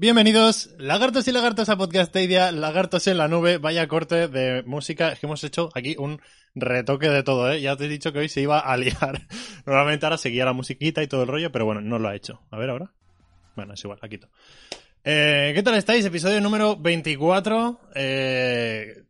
Bienvenidos, lagartos y lagartos a Podcastadia, lagartos en la nube, vaya corte de música, es que hemos hecho aquí un retoque de todo, ¿eh? Ya te he dicho que hoy se iba a liar. Normalmente ahora seguía la musiquita y todo el rollo, pero bueno, no lo ha hecho. A ver ahora. Bueno, es igual, la quito. Eh, ¿Qué tal estáis? Episodio número 24. Eh,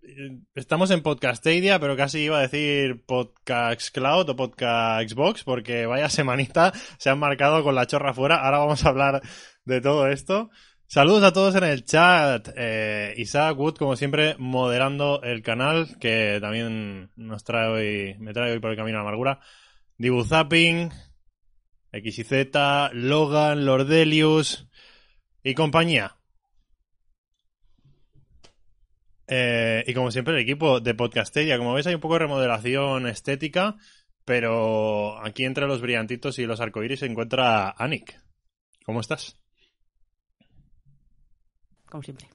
estamos en Podcastadia, pero casi iba a decir Podcast Cloud o Podcast Xbox, porque vaya semanita se han marcado con la chorra fuera. Ahora vamos a hablar de todo esto. Saludos a todos en el chat. Eh, Isaac Wood, como siempre, moderando el canal, que también nos trae hoy, me trae hoy por el camino a la amargura. Dibu Zapping, XYZ, Logan, Lordelius y compañía. Eh, y como siempre, el equipo de Podcasteria. Como veis, hay un poco de remodelación estética, pero aquí entre los brillantitos y los arcoíris se encuentra Anik. ¿Cómo estás? Como siempre.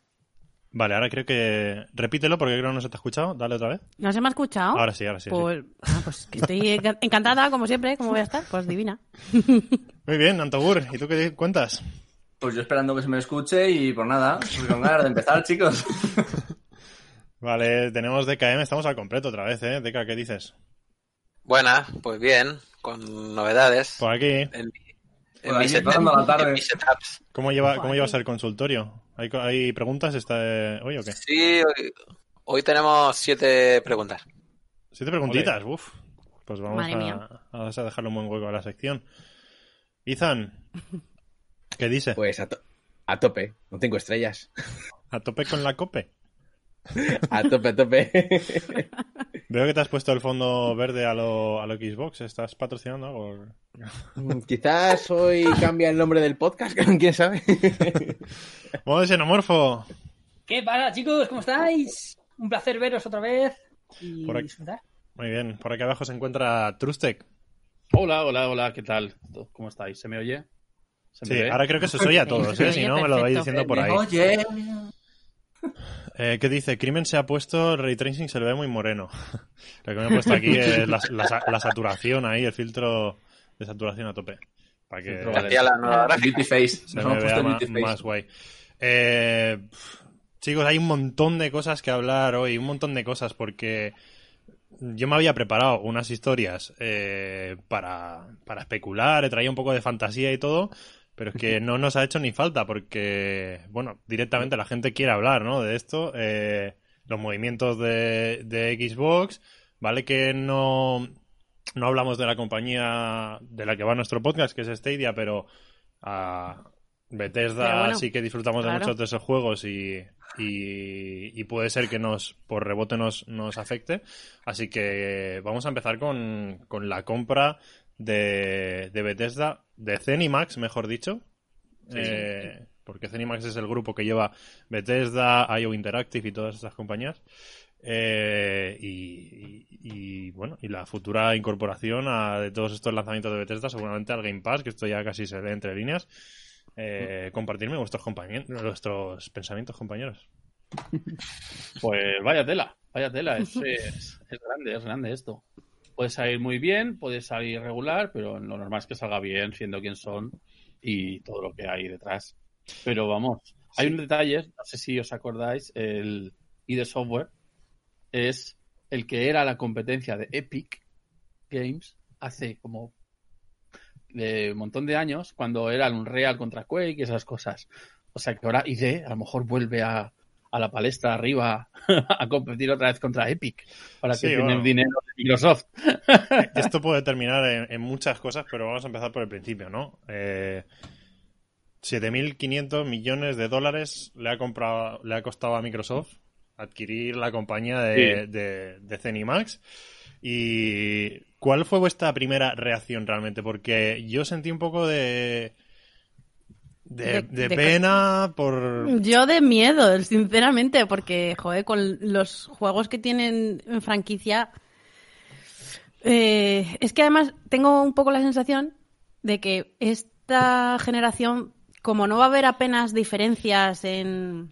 Vale, ahora creo que. Repítelo porque creo que no se te ha escuchado. Dale otra vez. ¿No se me ha escuchado? Ahora sí, ahora sí. sí. Pues, ah, pues que estoy enca- encantada, como siempre. ¿Cómo voy a estar? Pues divina. Muy bien, Antogur. ¿Y tú qué cuentas? Pues yo esperando que se me escuche y por nada, pues con ganas de empezar, chicos. Vale, tenemos DKM, estamos al completo otra vez, ¿eh? DK, ¿qué dices? Buena, pues bien, con novedades. Por aquí. En, en Por mi aquí, set- en setups. ¿Cómo lleva, cómo llevas el consultorio? ¿Hay, hay preguntas esta, hoy o qué? Sí, hoy, hoy tenemos siete preguntas. Siete preguntitas, uf. Pues vamos Madre mía. a, vamos a dejarle un buen hueco a la sección. Ethan, ¿qué dice? Pues a, to- a tope, no tengo estrellas. ¿A tope con la cope? A tope, a tope. Veo que te has puesto el fondo verde a lo, a lo Xbox. ¿Estás patrocinando algo? Quizás hoy cambia el nombre del podcast, quién sabe. Modo xenomorfo. ¿Qué pasa, chicos? ¿Cómo estáis? Un placer veros otra vez y Por aquí. disfrutar. Muy bien, por aquí abajo se encuentra Trustec. Hola, hola, hola, ¿qué tal? ¿Cómo estáis? ¿Se me oye? ¿Se me Sí, ve? ahora creo que se os oye a todos, ¿eh? Si no, me lo vais diciendo por ahí. Oye, Eh, ¿Qué dice? Crimen se ha puesto, ray tracing se le ve muy moreno. Lo que me he puesto aquí es la, la- la saturación ahí, el filtro de saturación a tope. Para que Filtro, vale. Hacía la nueva. Beauty Face. se me vea puesto ma- Beauty Face. más guay. Eh, chicos, hay un montón de cosas que hablar hoy, un montón de cosas, porque yo me había preparado unas historias eh, para, para especular, he traído un poco de fantasía y todo, pero es que no nos ha hecho ni falta, porque, bueno, directamente la gente quiere hablar, ¿no? De esto, eh, los movimientos de, de Xbox, ¿vale? Que no, no hablamos de la compañía de la que va nuestro podcast, que es Stadia, pero a Bethesda Pero bueno, sí que disfrutamos de muchos de esos juegos y, y, y puede ser que nos por rebote nos, nos afecte. Así que vamos a empezar con, con la compra de, de Bethesda, de Zenimax, mejor dicho. Eh, porque Zenimax es el grupo que lleva Bethesda, IO Interactive y todas esas compañías. Eh, y, y- y, bueno, y la futura incorporación a, de todos estos lanzamientos de Bethesda, seguramente al Game Pass, que esto ya casi se lee entre líneas. Eh, compartirme vuestros compañeros, vuestros pensamientos, compañeros. Pues vaya tela, vaya tela. Es, es, es grande, es grande esto. Puede salir muy bien, puede salir regular, pero lo normal es que salga bien, siendo quien son y todo lo que hay detrás. Pero vamos, hay un detalle, no sé si os acordáis, el ID Software es el que era la competencia de Epic Games hace como de un montón de años, cuando era el Unreal contra Quake y esas cosas. O sea que ahora ID a lo mejor vuelve a, a la palestra arriba a competir otra vez contra Epic para que Sí, dinero de Microsoft. Esto puede terminar en, en muchas cosas, pero vamos a empezar por el principio, ¿no? Eh, 7.500 millones de dólares le ha comprado, le ha costado a Microsoft adquirir la compañía de, Sí. de, de Zenimax. ¿Y cuál fue vuestra primera reacción realmente? Porque yo sentí un poco de... De, De- de de- pena por... Yo de miedo, sinceramente, porque, joder, con los juegos que tienen en franquicia. eh, es que además tengo un poco la sensación de que esta generación, como no va a haber apenas diferencias en,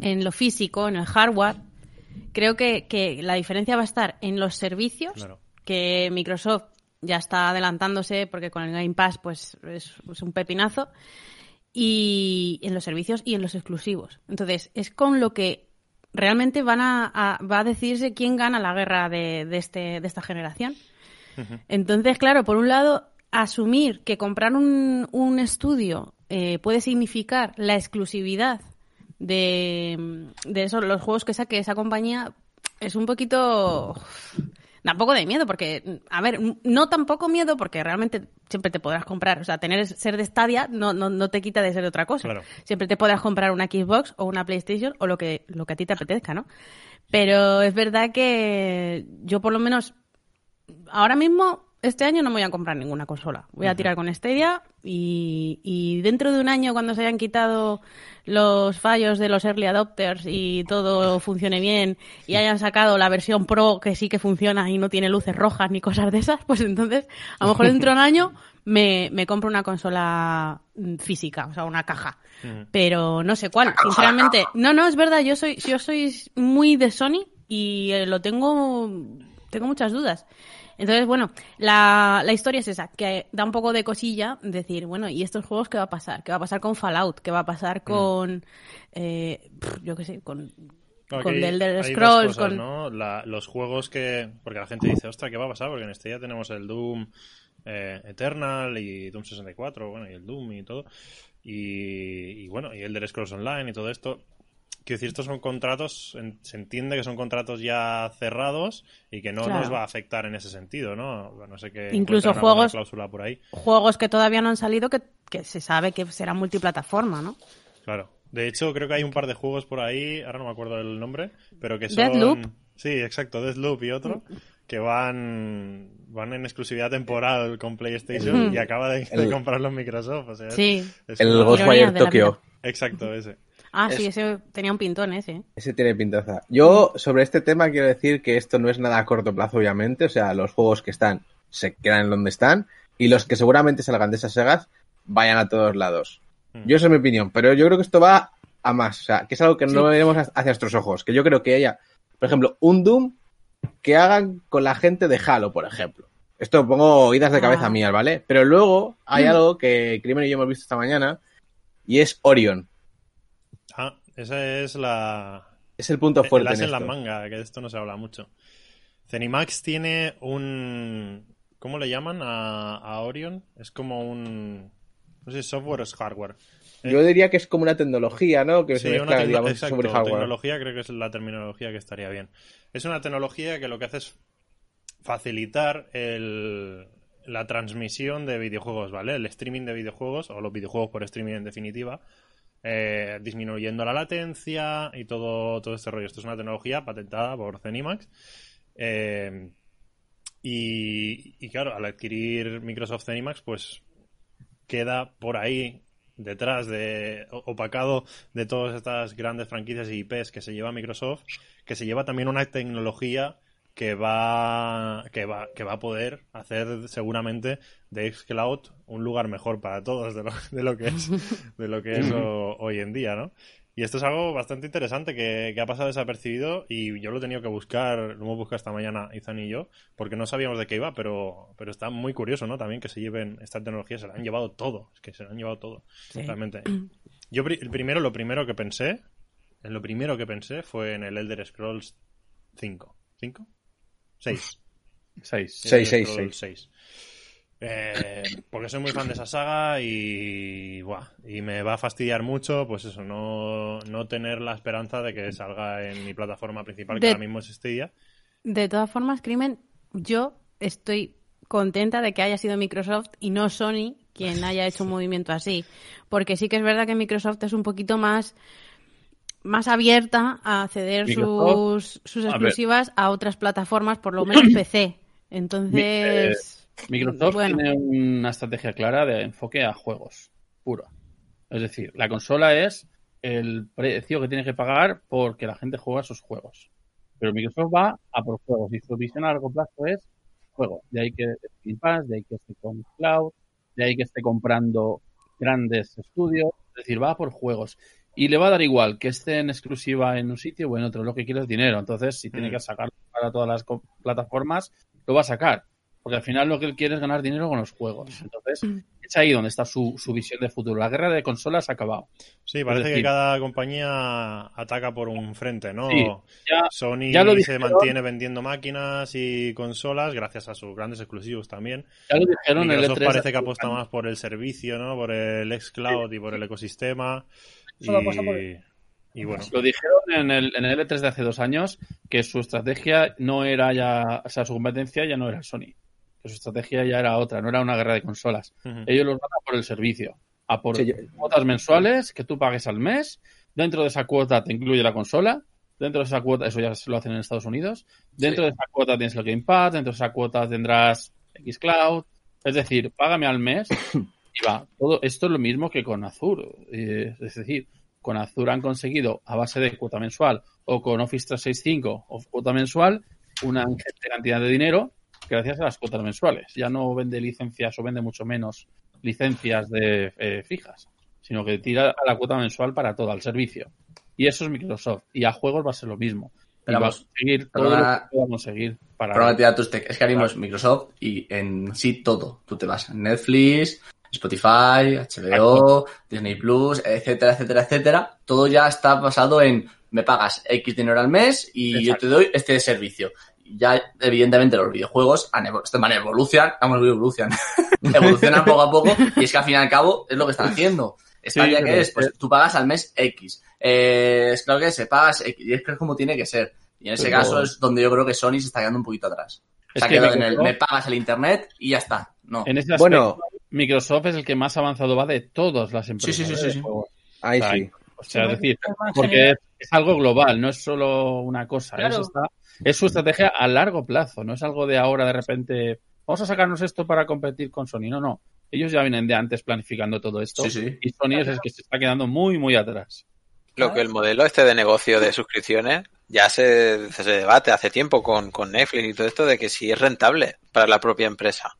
en lo físico, en el hardware, creo que, que la diferencia va a estar en los servicios Claro. que Microsoft ya está adelantándose porque con el Game Pass pues es, es un pepinazo y en los servicios y en los exclusivos. Entonces, es con lo que realmente van a, a- va a decidirse quién gana la guerra de, de este, de esta generación. Entonces, claro, por un lado, asumir que comprar un, un estudio eh, puede significar la exclusividad de, de esos, los juegos que saque esa compañía es un poquito... un poco de miedo, porque, a ver, no tampoco miedo, porque realmente siempre te podrás comprar. O sea, tener ser de Stadia no, no, no te quita de ser otra cosa. Claro. Siempre te podrás comprar una Xbox o una PlayStation o lo que, lo que a ti te apetezca, ¿no? Pero es verdad que yo por lo menos ahora mismo, este año no me voy a comprar ninguna consola. Voy a tirar con Stadia y, y dentro de un año, cuando se hayan quitado los fallos de los early adopters y todo funcione bien y hayan sacado la versión Pro que sí que funciona y no tiene luces rojas ni cosas de esas, pues entonces a lo mejor dentro de un año me, me compro una consola física, o sea, una caja. Pero no sé cuál, sinceramente. No, no, es verdad, yo soy, yo soy muy de Sony y eh, lo tengo, tengo muchas dudas. Entonces, bueno, la, la historia es esa, que da un poco de cosilla decir, bueno, ¿y estos juegos qué va a pasar? ¿Qué va a pasar con Fallout? ¿Qué va a pasar con, eh, yo qué sé, con, con dos Scrolls? cosas, con... ¿no? La- los juegos que... Porque la gente dice, ostras, ¿qué va a pasar? Porque en este ya tenemos el Doom eh, Eternal y Doom 64, bueno, y el Doom y todo. Y, y bueno, y Elder Scrolls Online y todo esto. Quiero decir, estos son contratos, en- se entiende que son contratos ya cerrados y que no Claro. nos va a afectar en ese sentido, ¿no? No sé qué. Incluso juegos- cláusula por ahí. Juegos que todavía no han salido que, que se sabe que será multiplataforma, ¿no? Claro. De hecho, creo que hay un par de juegos por ahí, ahora no me acuerdo el nombre, pero que son... Deathloop. Sí, exacto, Deathloop y otro, que van van en exclusividad temporal con PlayStation El- y acaba de, de el- comprarlo en Microsoft. O sea, Sí. es El Ghostwire Tokyo. Exacto, ese. Ah, sí, Es- ese tenía un pintón ese. ¿eh? Ese tiene pintaza. Yo, sobre este tema, quiero decir que esto no es nada a corto plazo, obviamente. O sea, los juegos que están se quedan donde están. Y los que seguramente salgan de esas sagas vayan a todos lados. Mm. Yo, esa es mi opinión. Pero yo creo que esto va a más. O sea, que es algo que Sí. no veremos hacia nuestros ojos. Que yo creo que haya, por ejemplo, un Doom que hagan con la gente de Halo, por ejemplo. Esto pongo oídas de cabeza Ah. mías, ¿vale? Pero luego hay Mm. algo que Crimen y yo hemos visto esta mañana. Y es Orion. Esa es la... Es el punto fuerte. en en la manga, que de esto no se habla mucho. Zenimax tiene un... ¿Cómo le llaman a, a Orion? Es como un... No sé software o es hardware. Yo diría que es como una tecnología, ¿no? Que Sí, se una mezcla, tecno- digamos, exacto, sobre hardware. tecnología creo que es la terminología que estaría bien. Es una tecnología que lo que hace es facilitar el- la transmisión de videojuegos, ¿vale? El streaming de videojuegos, o los videojuegos por streaming en definitiva, eh, disminuyendo la latencia y todo, todo este rollo. Esto es una tecnología patentada por Zenimax. Eh, y, y claro, al adquirir Microsoft Zenimax, pues queda por ahí detrás de opacado de todas estas grandes franquicias y IPs que se lleva Microsoft, que se lleva también una tecnología que va que va que va a poder hacer seguramente de xCloud un lugar mejor para todos de lo, de lo que es de lo que es ho- hoy en día, ¿no? Y esto es algo bastante interesante que, que ha pasado desapercibido y yo lo he tenido que buscar, lo hemos buscado esta mañana Izan y yo, porque no sabíamos de qué iba, pero, pero está muy curioso, ¿no? También que se lleven esta tecnología, se la han llevado todo, es que se la han llevado todo, Sí. realmente. Yo el primero, lo primero que pensé, en lo primero que pensé fue en el Elder Scrolls 5. ¿5? 6. Seis. Seis, Elder seis, Scrolls 6. Eh, porque soy muy fan de esa saga y, buah, y me va a fastidiar mucho, pues eso, no, no tener la esperanza de que salga en mi plataforma principal, que De- ahora mismo es Stadia. De todas formas, Crimen, yo estoy contenta de que haya sido Microsoft y no Sony quien haya hecho un movimiento así. Porque sí que es verdad que Microsoft es un poquito más más abierta a ceder Microsoft, sus, sus exclusivas a otras plataformas, por lo menos PC. Entonces, Microsoft bueno. tiene una estrategia clara de enfoque a juegos, puro. Es decir, la consola es el precio que tiene que pagar porque la gente juega sus juegos. Pero Microsoft va a por juegos y su visión a largo plazo es juegos. De ahí que esté Game Pass, de ahí que esté con Cloud, de ahí que esté comprando grandes estudios. Es decir, va a por juegos. Y le va a dar igual que esté en exclusiva en un sitio o en otro. Lo que quiere es dinero. Entonces, si tiene Mm. que sacarlo para todas las plataformas, lo va a sacar. Porque al final lo que él quiere es ganar dinero con los juegos. Entonces, es ahí donde está su, su visión de futuro. La guerra de consolas ha acabado. Sí, parece decir- que cada compañía ataca por un frente, ¿no? Sí, ya- Sony ya lo se dijeron. mantiene vendiendo máquinas y consolas gracias a sus grandes exclusivos también. Ya lo dijeron en el Microsoft E3. parece que apuesta más por el servicio, ¿no? Por el xCloud y por el ecosistema. Y, Solo apuesta por- y bueno, Lo dijeron en el, en el E3 de hace dos años que su estrategia no era ya, o sea, su competencia ya no era Sony. Que su estrategia ya era otra, no era una guerra de consolas. Ellos los van a por el servicio, a por Sí, yo- cuotas mensuales que tú pagues al mes. Dentro de esa cuota te incluye la consola. Dentro de esa cuota, eso ya se lo hacen en Estados Unidos. Dentro Sí. de esa cuota tienes el Game Pass, dentro de esa cuota tendrás xCloud. Es decir, págame al mes y va. Todo esto es lo mismo que con Azure. Eh, es decir, con Azure han conseguido a base de cuota mensual o con Office 365 o cuota mensual una cantidad de dinero gracias a las cuotas mensuales. Ya no vende licencias o vende mucho menos licencias de eh, fijas, sino que tira a la cuota mensual para todo, al servicio. Y eso es Microsoft. Y a juegos va a ser lo mismo. Pero va a conseguir todo lo que conseguir para... Perdona da tus tech. Es que es Microsoft y en sí todo. Tú te vas a Netflix, Spotify, HBO, Disney Plus, etcétera, etcétera, etcétera. Todo ya está basado en me pagas X dinero al mes y yo te doy este servicio. Ya, evidentemente, los videojuegos han manera evolucionan, vamos, evolucionan, evolucionan poco a poco y es que al fin y al cabo es lo que están haciendo. Stadia pero que es, pues es- tú pagas al mes X. Eh, es claro que se pagas X y es que es como tiene que ser. Y en ese Pero- caso es donde yo creo que Sony se está quedando un poquito atrás. Es se ha que quedado en el me pagas el internet y ya está. No. En ese aspecto, Bueno. Microsoft es el que más avanzado va de todas las empresas. sí, sí, ¿eh? sí, sí. Ahí sí. O sea, es decir, porque general. es, es algo global, no es solo una cosa. Claro. Es, esta- es su estrategia a largo plazo, no es algo de ahora de repente, vamos a sacarnos esto para competir con Sony. No, no. Ellos ya vienen de antes planificando todo esto. Sí, sí. Y Sony es el que se está quedando muy, muy atrás. Lo que el modelo este de negocio de suscripciones ya se, se debate hace tiempo con, con Netflix y todo esto de que si es rentable para la propia empresa.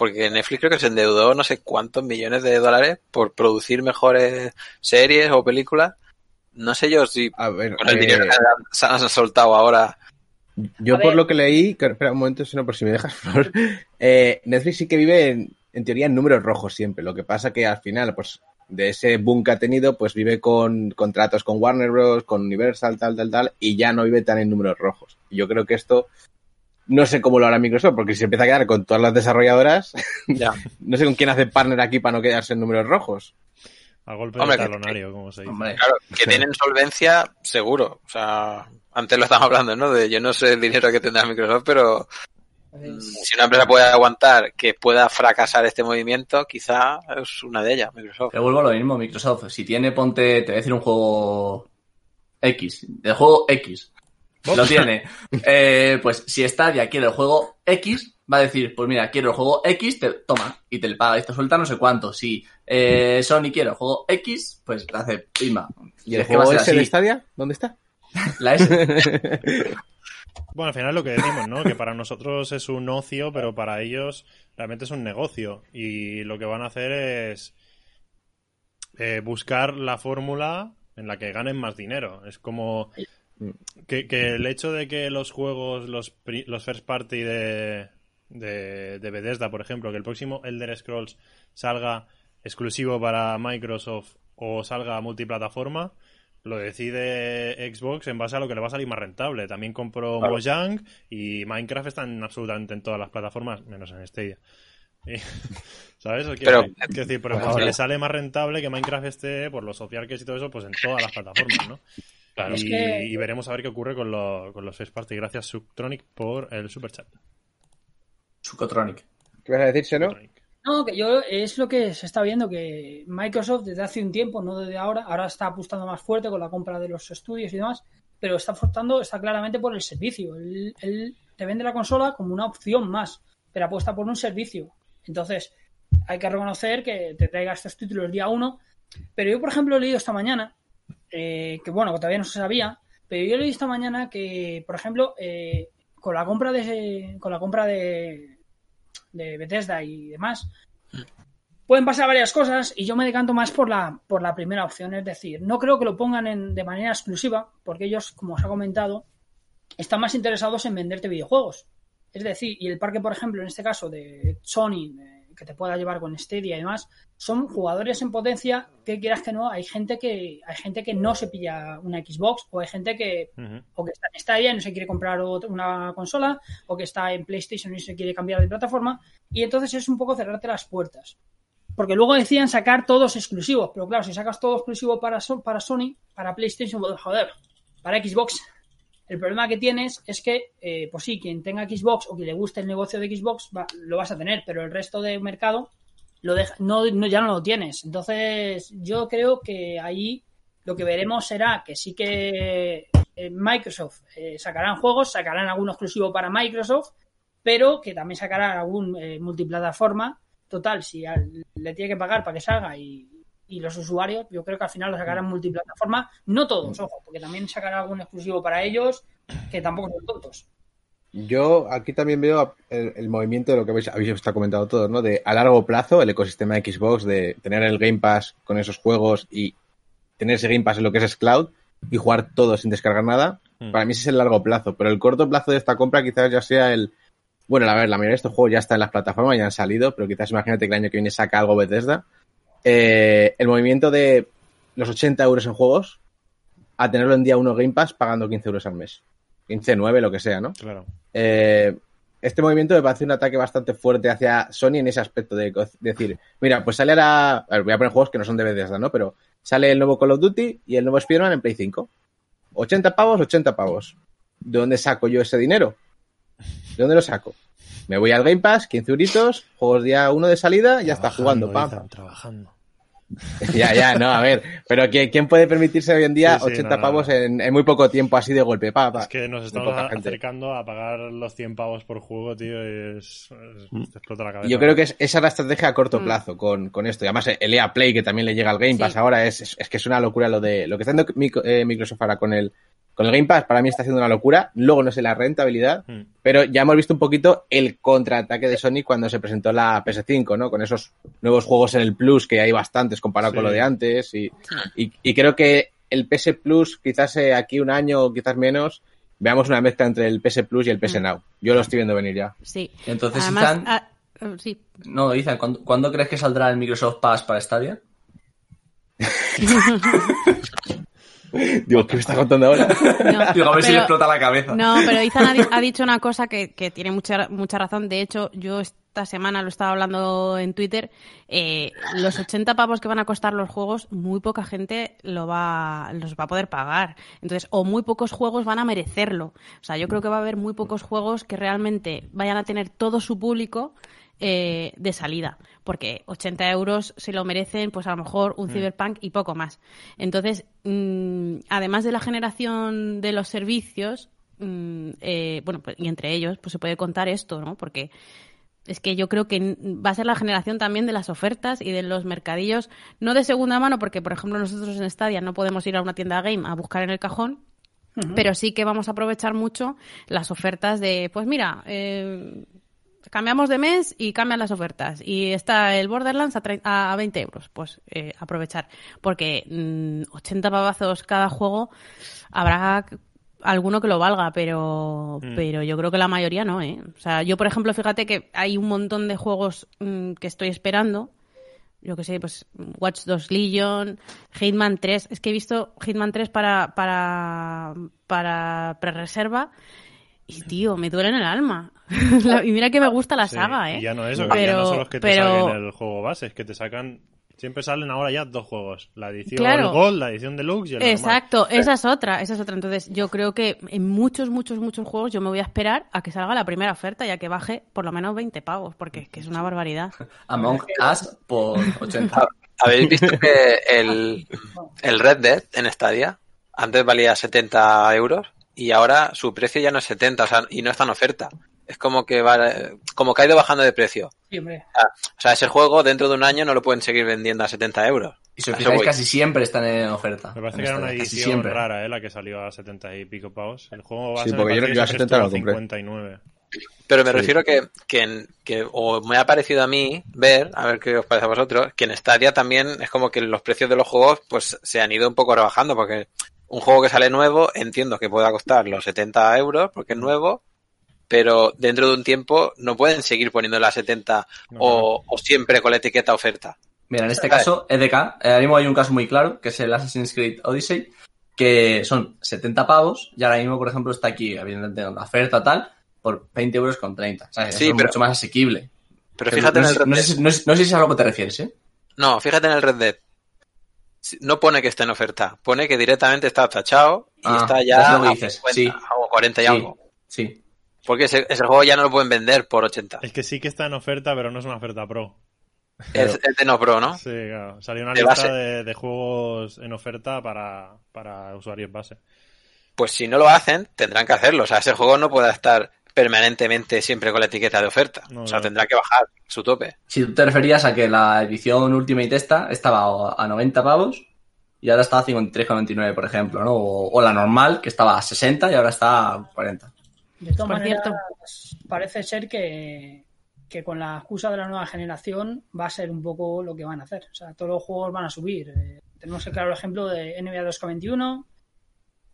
Porque Netflix creo que se endeudó no sé cuántos millones de dólares por producir mejores series o películas. No sé yo si A ver, con el eh, dinero que se han soltado ahora. yo A por ver. lo que leí, que- espera un momento, si no, por si me dejas, Flor, eh, Netflix sí que vive en, en teoría en números rojos siempre. Lo que pasa que al final, pues, de ese boom que ha tenido, pues vive con contratos con Warner Bros., con Universal, tal, tal, tal, y ya no vive tan en números rojos. Y yo creo que esto, no sé cómo lo hará Microsoft, porque si se empieza a quedar con todas las desarrolladoras, Ya. no sé con quién hace partner aquí para no quedarse en números rojos. A golpe Hombre, de que- talonario, como se dice. Hombre, Claro, que tienen solvencia, seguro. O sea, antes lo estamos hablando, ¿no? De yo no sé el dinero que tendrá Microsoft, pero mm, si una empresa puede aguantar que pueda fracasar este movimiento, quizá es una de ellas, Microsoft. Pero vuelvo a lo mismo, Microsoft. Si tiene, ponte, te voy a decir un juego X, el juego X, lo tiene. Eh, pues si Stadia quiere el juego X, va a decir, pues mira, quiero el juego X, te toma, y te le paga, y te suelta no sé cuánto. Si eh, Sony quiere el juego X, pues te hace prima. ¿Y el juego ese de. Stadia? ¿Dónde está? La S. Bueno, al final es lo que decimos, ¿no? Que para nosotros es un ocio, pero para ellos realmente es un negocio. Y lo que van a hacer es eh, buscar la fórmula en la que ganen más dinero. Es como que, que el hecho de que los juegos, los, los first party de, de, de Bethesda, por ejemplo, que el próximo Elder Scrolls salga exclusivo para Microsoft o salga multiplataforma, lo decide Xbox en base a lo que le va a salir más rentable. También compró Claro. Mojang y Minecraft están en absolutamente en todas las plataformas, menos en Stadia. ¿Sabes? Quiero Pero- decir- pero pues, le sale más rentable que Minecraft esté por los social que es y todo eso, pues en todas las plataformas, ¿no? Claro. y, que- y veremos a ver qué ocurre con, lo- con los first party. Gracias, Subtronic, por el super chat. Sucotronic. ¿Qué vas a decir, Seno? No, que yo es lo que se está viendo, que Microsoft desde hace un tiempo, no desde ahora, ahora está apostando más fuerte con la compra de los estudios y demás, pero está apostando, está claramente por el servicio. Él, él te vende la consola como una opción más, pero apuesta por un servicio. Entonces, hay que reconocer que te traiga estos títulos día uno. Pero yo, por ejemplo, he leído esta mañana, eh, que bueno, todavía no se sabía, pero yo he leído esta mañana que, por ejemplo, eh, con la compra de con la compra de, de Bethesda y demás, pueden pasar varias cosas y yo me decanto más por la, por la primera opción. Es decir, no creo que lo pongan en, de manera exclusiva, porque ellos, como os ha comentado, están más interesados en venderte videojuegos. Es decir, y el parque, por ejemplo, en este caso de Sony, eh, que te pueda llevar con Stadia y demás, son jugadores en potencia que quieras que no, hay gente que hay gente que no se pilla una Xbox o hay gente que o que está en Stadia y no se quiere comprar ot- una consola o que está en PlayStation y se quiere cambiar de plataforma y entonces es un poco cerrarte las puertas. Porque luego decían sacar todos exclusivos, pero claro, si sacas todo exclusivo para, para Sony, para PlayStation, joder, para Xbox, el problema que tienes es que, eh, pues sí, quien tenga Xbox o quien le guste el negocio de Xbox va- lo vas a tener, pero el resto del mercado lo deja, no, ya no lo tienes. Entonces, yo creo que ahí lo que veremos será que sí que eh, Microsoft eh, sacarán juegos, sacarán algún exclusivo para Microsoft, pero que también sacarán algún eh, multiplataforma. Total, si al- le tiene que pagar para que salga y, y los usuarios, yo creo que al final lo sacarán multiplataforma. No todos, ojo, porque también sacarán algún exclusivo para ellos, que tampoco son tontos. Yo aquí también veo el, el movimiento de lo que habéis, habéis estado comentando todos, ¿no? De a largo plazo, el ecosistema de Xbox, de tener el Game Pass con esos juegos y tener ese Game Pass en lo que es Cloud y jugar todo sin descargar nada. Mm. Para mí ese es el largo plazo, pero el corto plazo de esta compra quizás ya sea el... Bueno, a ver, la mayoría de estos juegos ya están en las plataformas, ya han salido, pero quizás imagínate que el año que viene saca algo Bethesda. Eh, el movimiento de los 80 euros en juegos a tenerlo en día uno Game Pass pagando 15 euros al mes. 15, 9, lo que sea, ¿no? Claro. Eh, este movimiento me parece un ataque bastante fuerte hacia Sony en ese aspecto de decir, mira, pues sale ahora, a ver, voy a poner juegos que no son de Bethesda, ¿no? Pero sale el nuevo Call of Duty y el nuevo Spider-Man en Play 5. 80 pavos, 80 pavos. ¿De dónde saco yo ese dinero? ¿De dónde lo saco? Me voy al Game Pass, 15 euritos, juegos día uno de salida, ya está jugando, pam. Ethan, trabajando. Ya, ya, no, a ver. Pero ¿quién, quién puede permitirse hoy en día Sí, sí, 80 no, no, pavos no. En, en muy poco tiempo así de golpe? Pa, pa. Es que nos estamos gente. acercando a pagar los 100 pavos por juego, tío, y es, es- te explota la cabeza. Yo creo que es, esa es la estrategia a corto Mm. plazo con, con esto. Y además el EA Play, que también le llega al Game Pass Sí. ahora, es, es, es que es una locura lo de lo que está haciendo eh, Microsoft ahora con el, con el Game Pass. Para mí está haciendo una locura. Luego no sé la rentabilidad, Mm. pero ya hemos visto un poquito el contraataque de Sony cuando se presentó la PS5, ¿no? Con esos nuevos juegos en el Plus, que hay bastantes comparado Sí. con lo de antes. Y, y, y creo que el PS Plus, quizás eh, aquí un año o quizás menos, veamos una mezcla entre el PS Plus y el PS Mm. Now. Yo lo estoy viendo venir ya. Sí. Entonces, Además, Ethan- ah, sí. No, Ethan, ¿cuándo, cuándo crees que saldrá el Microsoft Pass para Stadia? Digo, ¿qué me está contando ahora? No, Digo, a ver si pero- le explota la cabeza. No, pero Izan ha, di- ha dicho una cosa que, que tiene mucha, mucha razón. De hecho, yo esta semana lo estaba hablando en Twitter. eh, los 80 pavos que van a costar los juegos, muy poca gente lo va, los va a poder pagar. Entonces, o muy pocos juegos van a merecerlo. O sea, yo creo que va a haber muy pocos juegos que realmente vayan a tener todo su público eh, de salida. Porque 80 euros se lo merecen, pues a lo mejor un Cyberpunk y poco más. Entonces, mm, además de la generación de los servicios, mm, eh, bueno, pues, y entre ellos, pues se puede contar esto, ¿no? Porque es que yo creo que va a ser la generación también de las ofertas y de los mercadillos, no de segunda mano, porque por ejemplo nosotros en Stadia no podemos ir a una tienda game a buscar en el cajón, pero sí que vamos a aprovechar mucho las ofertas de, pues mira, eh, cambiamos de mes y cambian las ofertas. Y está el Borderlands a, a 20 euros. Pues eh, aprovechar. Porque mm, 80 pavazos cada juego, habrá alguno que lo valga, pero, Mm. pero yo creo que la mayoría no, ¿eh? O sea, yo, por ejemplo, fíjate que hay un montón de juegos mm, que estoy esperando. Yo que sé, pues Watch 2 Legion, Hitman 3. Es que he visto Hitman 3 para, para, para pre-reserva y, tío, me duele en el alma. La- y mira que me gusta la Sí, saga, ¿eh? Y ya no eso, que ya no Pero- son los que te pero- salen el juego base, es que te sacan Siempre salen ahora ya dos juegos. La edición Claro. Gold, la edición Deluxe y el normal. Exacto, esa es otra, esa es otra. Entonces, yo creo que en muchos, muchos, muchos juegos yo me voy a esperar a que salga la primera oferta ya que baje por lo menos 20 pavos, porque es que es una barbaridad. Among Us por 80. ¿Habéis visto que el, el Red Dead en Stadia antes valía 70 euros y ahora su precio ya no es 70 o sea, y no está en oferta? Es como que va, como que ha ido bajando de precio. Sí, hombre. O sea, ese juego dentro de un año no lo pueden seguir vendiendo a 70 euros. Y eso fijáis, casi siempre están en oferta. Me parece que era una edición siempre. rara, ¿eh? La que salió a 70 y pico pavos. El juego va Sí, a porque yo creo que yo a 70 lo compré. 59. Pero me Sí. refiero que, que, en- que, o me ha parecido a mí ver, a ver qué os parece a vosotros, que en Stadia también es como que los precios de los juegos pues se han ido un poco rebajando, porque un juego que sale nuevo entiendo que pueda costar los 70 euros porque es nuevo, pero dentro de un tiempo no pueden seguir poniéndole a 70 o, o siempre con la etiqueta oferta. Mira, en este caso, EDK, eh, ahora mismo hay un caso muy claro, que es el Assassin's Creed Odyssey, que son 70 pavos, y ahora mismo, por ejemplo, está aquí, evidentemente, en la oferta tal, por 20 euros con 30. ¿sabes? Sí, Eso es pero- mucho más asequible. Pero Pero fíjate no, en el sé- Red no Dead. sé, si- no sé- no sé si es a lo que te refieres, ¿eh? No, fíjate en el Red Dead. No pone que esté en oferta, pone que directamente está tachado y Ah, está ya ya a dices, 50 sí. o 40 y Sí. algo. Sí. Porque ese, ese juego ya no lo pueden vender por 80. Es que sí que está en oferta, pero no es una oferta pro. Es, es de no pro, ¿no? Sí, claro. Salió una De lista de, de juegos en oferta para, para usuarios base. Pues si no lo hacen, tendrán que hacerlo. O sea, ese juego no puede estar permanentemente siempre con la etiqueta de oferta. No, o sea, no. tendrá que bajar su tope. Si tú te referías a que la edición Ultimate esta estaba a 90 pavos y ahora está a 53,99, por ejemplo, ¿no? O, o la normal, que estaba a 60 y ahora está a 40. De todas Por maneras, cierto. parece ser que, que con la excusa de la nueva generación va a ser un poco lo que van a hacer. O sea, todos los juegos van a subir. Eh, tenemos el claro ejemplo de NBA 2K21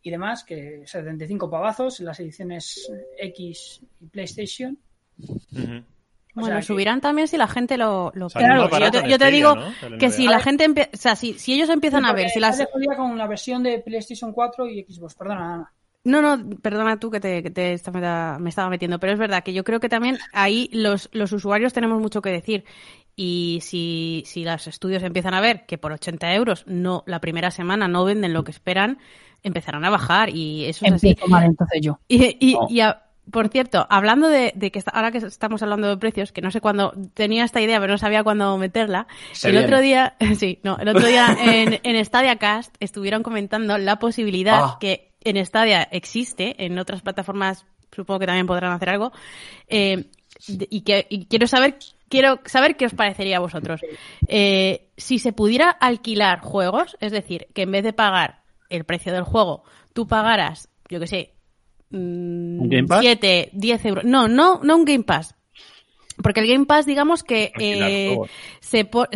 y demás, que 75 pavazos en las ediciones X y PlayStation. O Bueno, sea que- subirán también si la gente lo, lo más Yo te, yo digo que si la gente empie- o sea, si, si ellos empiezan a ver si las con la versión de PlayStation 4 y Xbox. Perdona, Ana. No, no, perdona tú que te, que te estaba- me estaba metiendo, pero es verdad que yo creo que también ahí los, los usuarios tenemos mucho que decir. Y si, si los estudios empiezan a ver que por 80 euros no la primera semana no venden lo que esperan, empezarán a bajar y eso es así. Mal, entonces yo. Y, y- No. y a- por cierto, hablando de, de que está- ahora que estamos hablando de precios, que no sé cuándo tenía esta idea, pero no sabía cuándo meterla. Se el viene. otro día, sí, no, el otro día en, en Stadia Cast estuvieron comentando la posibilidad Ah. que en Stadia existe, en otras plataformas supongo que también podrán hacer algo, eh, y que y quiero saber quiero saber qué os parecería a vosotros. Eh, si se pudiera alquilar juegos, es decir, que en vez de pagar el precio del juego, tú pagaras, yo qué sé, ¿Un Game Pass? 7, 10 euros. No, no, no un Game Pass. Porque el Game Pass, digamos que eh, se po-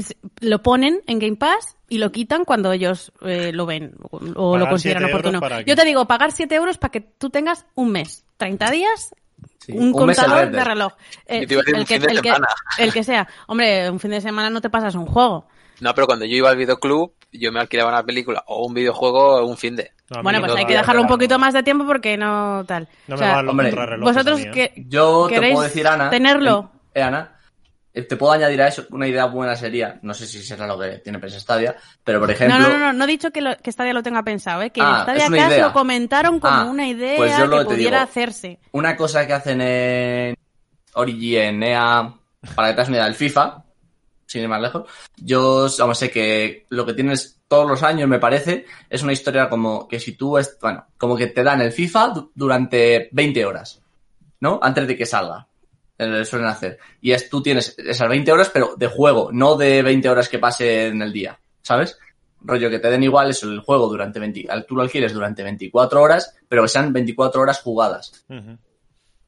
lo ponen en Game Pass y lo quitan cuando ellos eh, lo ven o, lo consideran 7 euros oportuno. Yo te digo, pagar 7 euros para que tú tengas un mes, 30 días, Sí, un, contador de reloj. Eh, el, que, fin de el que- semana. el que sea. Hombre, un fin de semana no te pasas un juego. No, pero cuando yo iba al videoclub, yo me alquilaba una película o un videojuego un fin de. No, Bueno, no pues me hay que a dejarlo un poquito más de tiempo porque no tal. No O me sea, contrarrelojes vosotros que Yo te ¿Queréis puedo decir, Ana. tenerlo? Eh, Ana, eh, te puedo añadir a eso una idea buena sería, no sé si será lo que tiene Prensa Stadia, pero por ejemplo. No, no, no, no, he dicho que, lo, que Stadia lo tenga pensado, ¿eh? que Ah, Stadia Cast lo comentaron como Ah, una idea pues yo lo que pudiera digo. hacerse. Una cosa que hacen en Origi, en EA, para que te hagas una idea, el FIFA, sin ir más lejos, yo vamos, sé que lo que tienes todos los años, me parece, es una historia como que si tú, es, bueno, como que te dan el FIFA du- durante 20 horas, ¿no? Antes de que salga. Eh, suelen hacer. Y es, tú tienes esas 20 horas, pero de juego, no de 20 horas que pase en el día, ¿sabes? Rollo que te den igual eso, el juego durante 20, al- tú lo alquiles durante 24 horas, pero que sean 24 horas jugadas.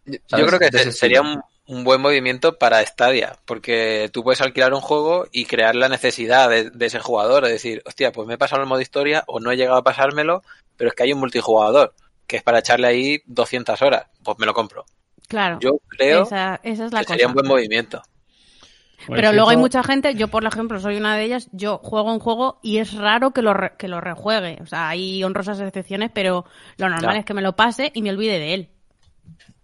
Yo creo que sería un buen movimiento para Stadia, porque tú puedes alquilar un juego y crear la necesidad de, de ese jugador, es decir, hostia, pues me he pasado el modo historia o no he llegado a pasármelo, pero es que hay un multijugador que es para echarle ahí 200 horas, pues me lo compro. Claro. Yo creo esa, esa es la que cosa. sería un buen movimiento. Pues Pero luego hay mucha gente, yo por ejemplo soy una de ellas, yo juego un juego y es raro que lo, re- que lo rejuegue. O sea, hay honrosas excepciones, pero lo normal es que me lo pase y me olvide de él.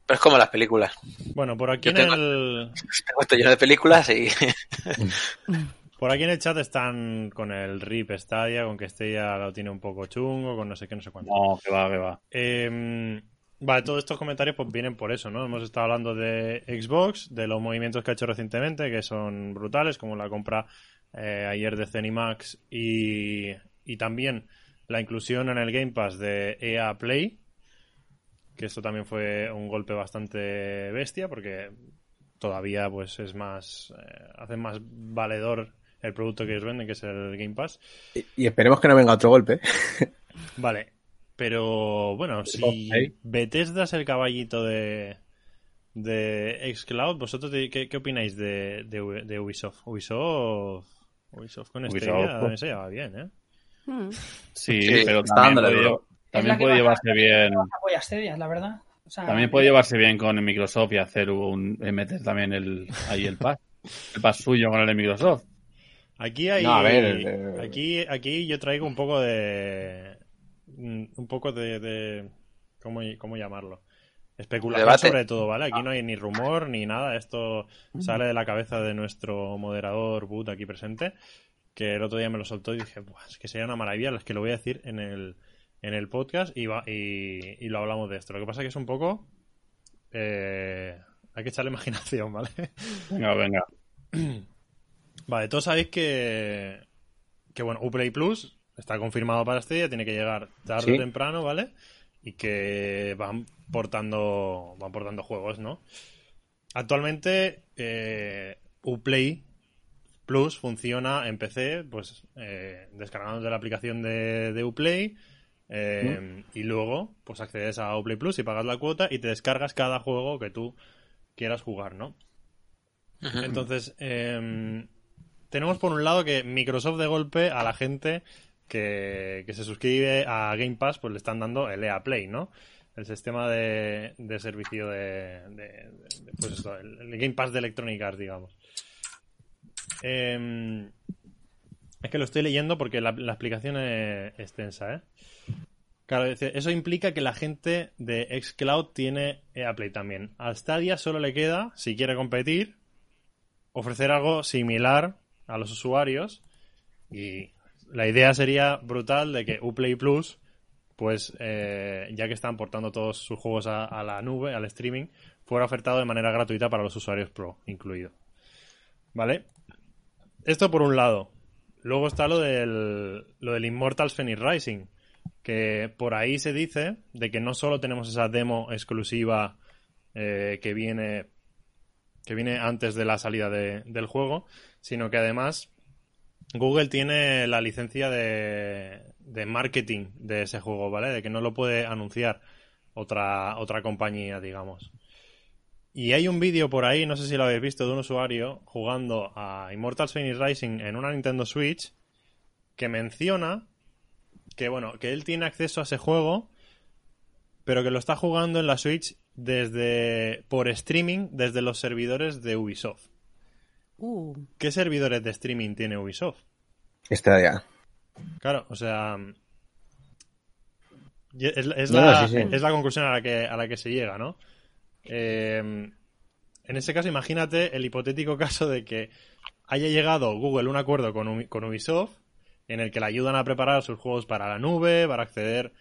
Pero es como las películas. Bueno, por aquí Yo en tengo- el... Tengo esto lleno de películas y Por aquí en el chat están con el RIP Stadia, con que Stadia lo tiene un poco chungo, con no sé qué, no sé cuánto. No, que va, que va. Eh, vale, todos estos comentarios pues vienen por eso, ¿no? Hemos estado hablando de Xbox, de los movimientos que ha hecho recientemente, que son brutales, como la compra eh, ayer de Zenimax y, y también la inclusión en el Game Pass de EA Play, que esto también fue un golpe bastante bestia, porque todavía pues es más, eh, hacen más valedor el producto que ellos venden, que es el Game Pass. Y, y esperemos que no venga otro golpe. Vale, pero bueno, si Ok. Bethesda es el caballito de, de Xcloud, ¿vosotros de- qué, qué opináis de, de, de Ubisoft? Ubisoft, Ubisoft con este Ubisoft, también se lleva bien, ¿eh? Mm. Sí, Sí, pero está también puede, también puede baja- llevarse bien. la verdad. O sea, También puede llevarse bien con el Microsoft y hacer un meter también el ahí el pass. El pass suyo con el de Microsoft. Aquí hay, No, a ver, eh, aquí, aquí yo traigo un poco de, un poco de, de ¿cómo, cómo llamarlo? Especulación Debate. sobre todo, ¿vale? Aquí no hay ni rumor ni nada. Esto sale de la cabeza de nuestro moderador Boot aquí presente, que el otro día me lo soltó y dije, "Buah, es que sería una maravilla, es que lo voy a decir en el, en el podcast y, va, y, y lo hablamos de esto. Lo que pasa es que es un poco... eh, hay que echarle imaginación, ¿vale? Venga, venga. Vale, todos sabéis que, que bueno, Uplay Plus está confirmado para este día, tiene que llegar tarde o temprano, ¿vale? Y que van portando, van portando juegos, ¿no? Actualmente, eh, Uplay Plus funciona en PC, pues eh, descargándote la aplicación de, de Uplay eh, y luego pues accedes a Uplay Plus y pagas la cuota y te descargas cada juego que tú quieras jugar, ¿no? Entonces, em, tenemos por un lado que Microsoft de golpe a la gente que, se suscribe a Game Pass, pues le están dando el EA Play, ¿no? El sistema de, servicio de, pues esto, el, Game Pass de Electronic Arts, digamos. Em, es que lo estoy leyendo porque la, la explicación es extensa, ¿eh? Claro, eso implica que la gente de Xcloud tiene EA Play también. A Stadia solo le queda, si quiere competir, ofrecer algo similar a los usuarios y la idea sería brutal de que Uplay Plus pues eh, ya que están portando todos sus juegos a, la nube, al streaming, fuera ofertado de manera gratuita para los usuarios Pro, incluido. ¿Vale? Esto por un lado. Luego está lo del, lo del Immortals Phoenix Rising, que por ahí se dice de que no solo tenemos esa demo exclusiva eh, que viene que viene antes de la salida de- del juego, sino que además Google tiene la licencia de, marketing de ese juego, ¿vale? De que no lo puede anunciar otra, otra compañía, digamos. Y hay un vídeo por ahí, no sé si lo habéis visto, de un usuario jugando a Immortals Phoenix Rising en una Nintendo Switch que menciona que, bueno, que él tiene acceso a ese juego, pero que lo está jugando en la Switch desde por streaming desde los servidores de Ubisoft. Uh, ¿Qué servidores de streaming tiene Ubisoft? Stadia. Claro, o sea. Es, es No, la, no, sí, sí. es la conclusión a la que, a la que se llega, ¿no? Eh, en ese caso, imagínate el hipotético caso de que haya llegado Google a un acuerdo con, con Ubisoft en el que le ayudan a preparar sus juegos para la nube, para acceder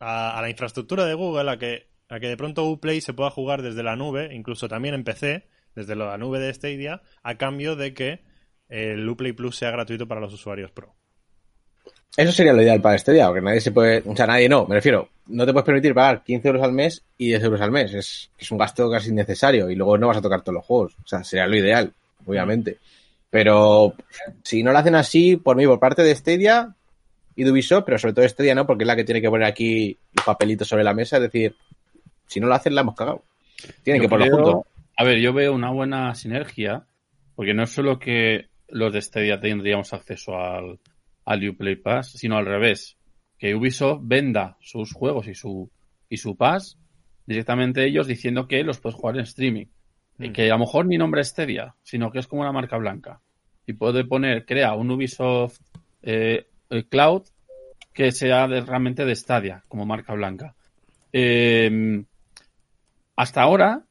a, a la infraestructura de Google, a que, a que de pronto Uplay se pueda jugar desde la nube, incluso también en PC, desde la nube de Stadia, a cambio de que el Uplay Plus sea gratuito para los usuarios Pro. Eso sería lo ideal para Stadia, porque nadie se puede, o sea, nadie no, me refiero, no te puedes permitir pagar 15 euros al mes y 10 euros al mes, es, es un gasto casi innecesario y luego no vas a tocar todos los juegos, o sea, sería lo ideal, obviamente. Pero si no lo hacen así, por mí, por parte de Stadia y de Ubisoft, pero sobre todo Stadia no, porque es la que tiene que poner aquí los papelitos sobre la mesa, es decir, si no lo hacen, la hemos cagado. Tienen Yo que ponerlo creo- junto. A ver, yo veo una buena sinergia, porque no es solo que los de Stadia tendríamos acceso al, al Uplay Pass, sino al revés, que Ubisoft venda sus juegos y su, y su pass directamente ellos diciendo que los puedes jugar en streaming. Y Mm. que a lo mejor ni nombre es Stadia, sino que es como una marca blanca. Y puede poner, crea un Ubisoft eh, eh, Cloud que sea de- realmente de Stadia, como marca blanca. Eh, hasta ahora,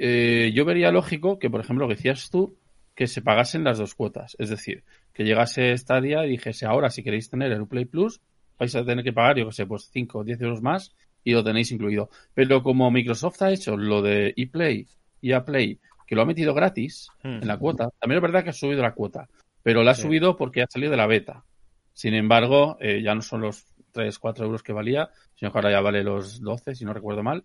eh, yo vería lógico que, por ejemplo, lo que decías tú, que se pagasen las dos cuotas. Es decir, que llegase Stadia y dijese, ahora si queréis tener el Uplay Plus, vais a tener que pagar, yo que sé, pues 5 o 10 euros más y lo tenéis incluido. Pero como Microsoft ha hecho lo de ePlay y Play, que lo ha metido gratis Hmm. en la cuota, también es verdad que ha subido la cuota, pero la ha Sí. subido porque ha salido de la beta. Sin embargo, eh, ya no son los 3, 4 euros que valía, sino que ahora ya vale los 12, si no recuerdo mal.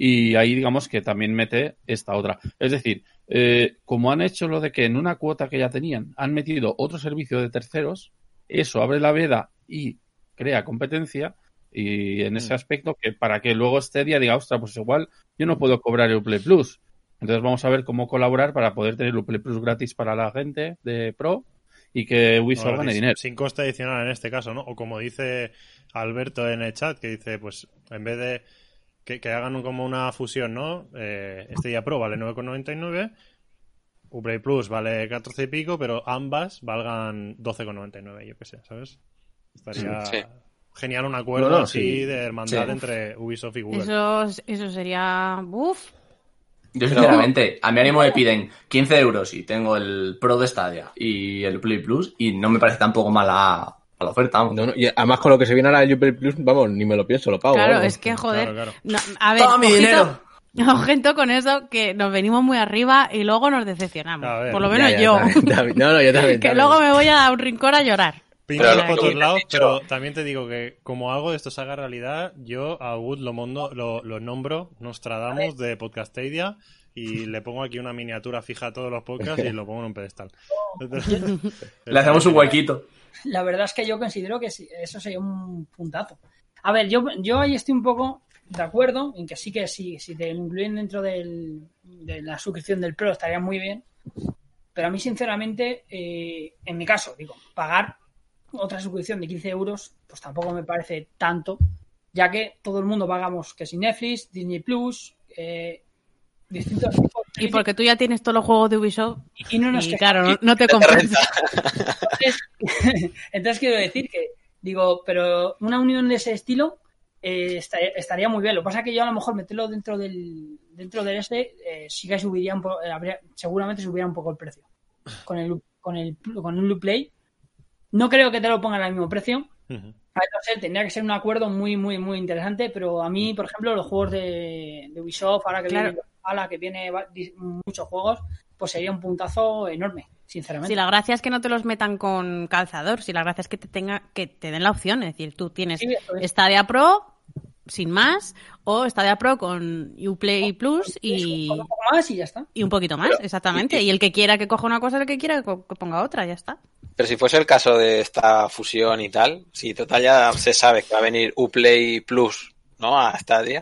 Y ahí digamos que también mete esta otra. Es decir, eh, como han hecho lo de que en una cuota que ya tenían han metido otro servicio de terceros, eso abre la veda y crea competencia. Y en ese Mm. aspecto, que para que luego Stadia diga, ostras, pues igual yo no puedo cobrar el Play Plus. Entonces vamos a ver cómo colaborar para poder tener el Play Plus gratis para la gente de Pro y que Ubisoft gane dinero. Sin coste adicional en este caso, ¿no? O como dice Alberto en el chat, que dice, pues en vez de que, que hagan un- como una fusión, ¿no? Eh, este día Pro vale 9,99, Uplay Plus vale 14 y pico, pero ambas valgan 12,99, yo qué sé, ¿sabes? Estaría Sí. genial un acuerdo No, no, así sí. de hermandad Sí. entre Ubisoft y Google. Eso, eso sería. Uf. Yo sinceramente, a mí ánimo me piden 15 euros y tengo el Pro de Stadia y el Play Plus y no me parece tampoco mala, oferta. vamos. No, no, y además con lo que se viene ahora el Uplay Plus, vamos, ni me lo pienso, lo pago. Claro, vamos. es que joder. Claro, claro. No, a ver, ¡Toma mi dinero! ojito con eso, que nos venimos muy arriba y luego nos decepcionamos. A ver, Por lo menos ya, yo. también, también. No, no, yo también. que también. luego me voy a un rincón a llorar. Pinchas Pero por todos lados, pero también te digo que como algo de esto se haga realidad, yo a Wood lo, mondo, lo, lo nombro Nostradamus de Podcastadia y le pongo aquí una miniatura fija a todos los podcasts y lo pongo en un pedestal. Le hacemos un huequito. La verdad es que yo considero que sí, eso sería un puntazo. A ver, yo, yo ahí estoy un poco de acuerdo en que sí que sí, si te incluyen dentro de la suscripción del Pro estaría muy bien. Pero a mí, sinceramente, eh, en mi caso, digo, pagar otra suscripción de 15 euros, pues tampoco me parece tanto, ya que todo el mundo pagamos que si Netflix, Disney Plus, eh, distintos tipos Y porque tú ya tienes todos los juegos de Ubisoft y no nos y claro, no, no te compensa. Entonces, entonces quiero decir que, digo, pero una unión de ese estilo eh, esta- estaría muy bien. Lo que pasa es que yo a lo mejor meterlo dentro del dentro del este eh, sí que subiría un po- eh, habría- seguramente subiría un poco el precio. Con el con el con un loop play. No creo que te lo pongan al mismo precio. A ver, no sé, tendría que ser un acuerdo muy, muy, muy interesante, pero a mí, por ejemplo, los juegos de, de Ubisoft, ahora que Claro. viene, ahora que viene muchos juegos, pues sería un puntazo enorme, sinceramente. Si la gracia es que no te los metan con calzador, si la gracia es que te tenga, que te den la opción, es decir, tú tienes Sí, es. Stadia Pro sin más o Stadia Pro con Uplay Plus y, Un poco más y ya está. y un poquito más, exactamente. Y el que quiera que coja una cosa, el que quiera que ponga otra, ya está. Pero si fuese el caso de esta fusión y tal, si total ya se sabe que va a venir Uplay Plus, ¿no? A Stadia,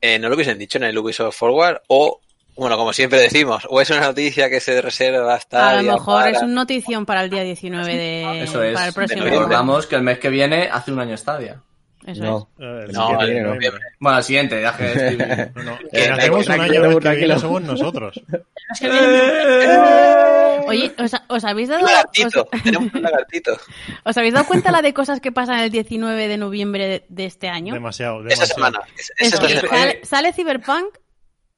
eh, ¿no lo hubiesen dicho en el Ubisoft Forward? O, bueno, como siempre decimos, o es una noticia que se reserva a A lo mejor para- es un notición para el día 19 de Eso es. para el próximo. de Recordamos que el mes que viene hace un año Stadia. Eso No. Eh, el No, siguiente el de no. noviembre. Bueno, el siguiente, ya que. No, no, Eh, un año que tranquilo. somos nosotros. Es que viene- Oye, ¿os, os habéis dado Un lagartito, os, tenemos un lagartito. os habéis dado cuenta la de cosas que pasan el 19 de noviembre de, de este año? Demasiado, Esa semana. Esa sale, sale Cyberpunk,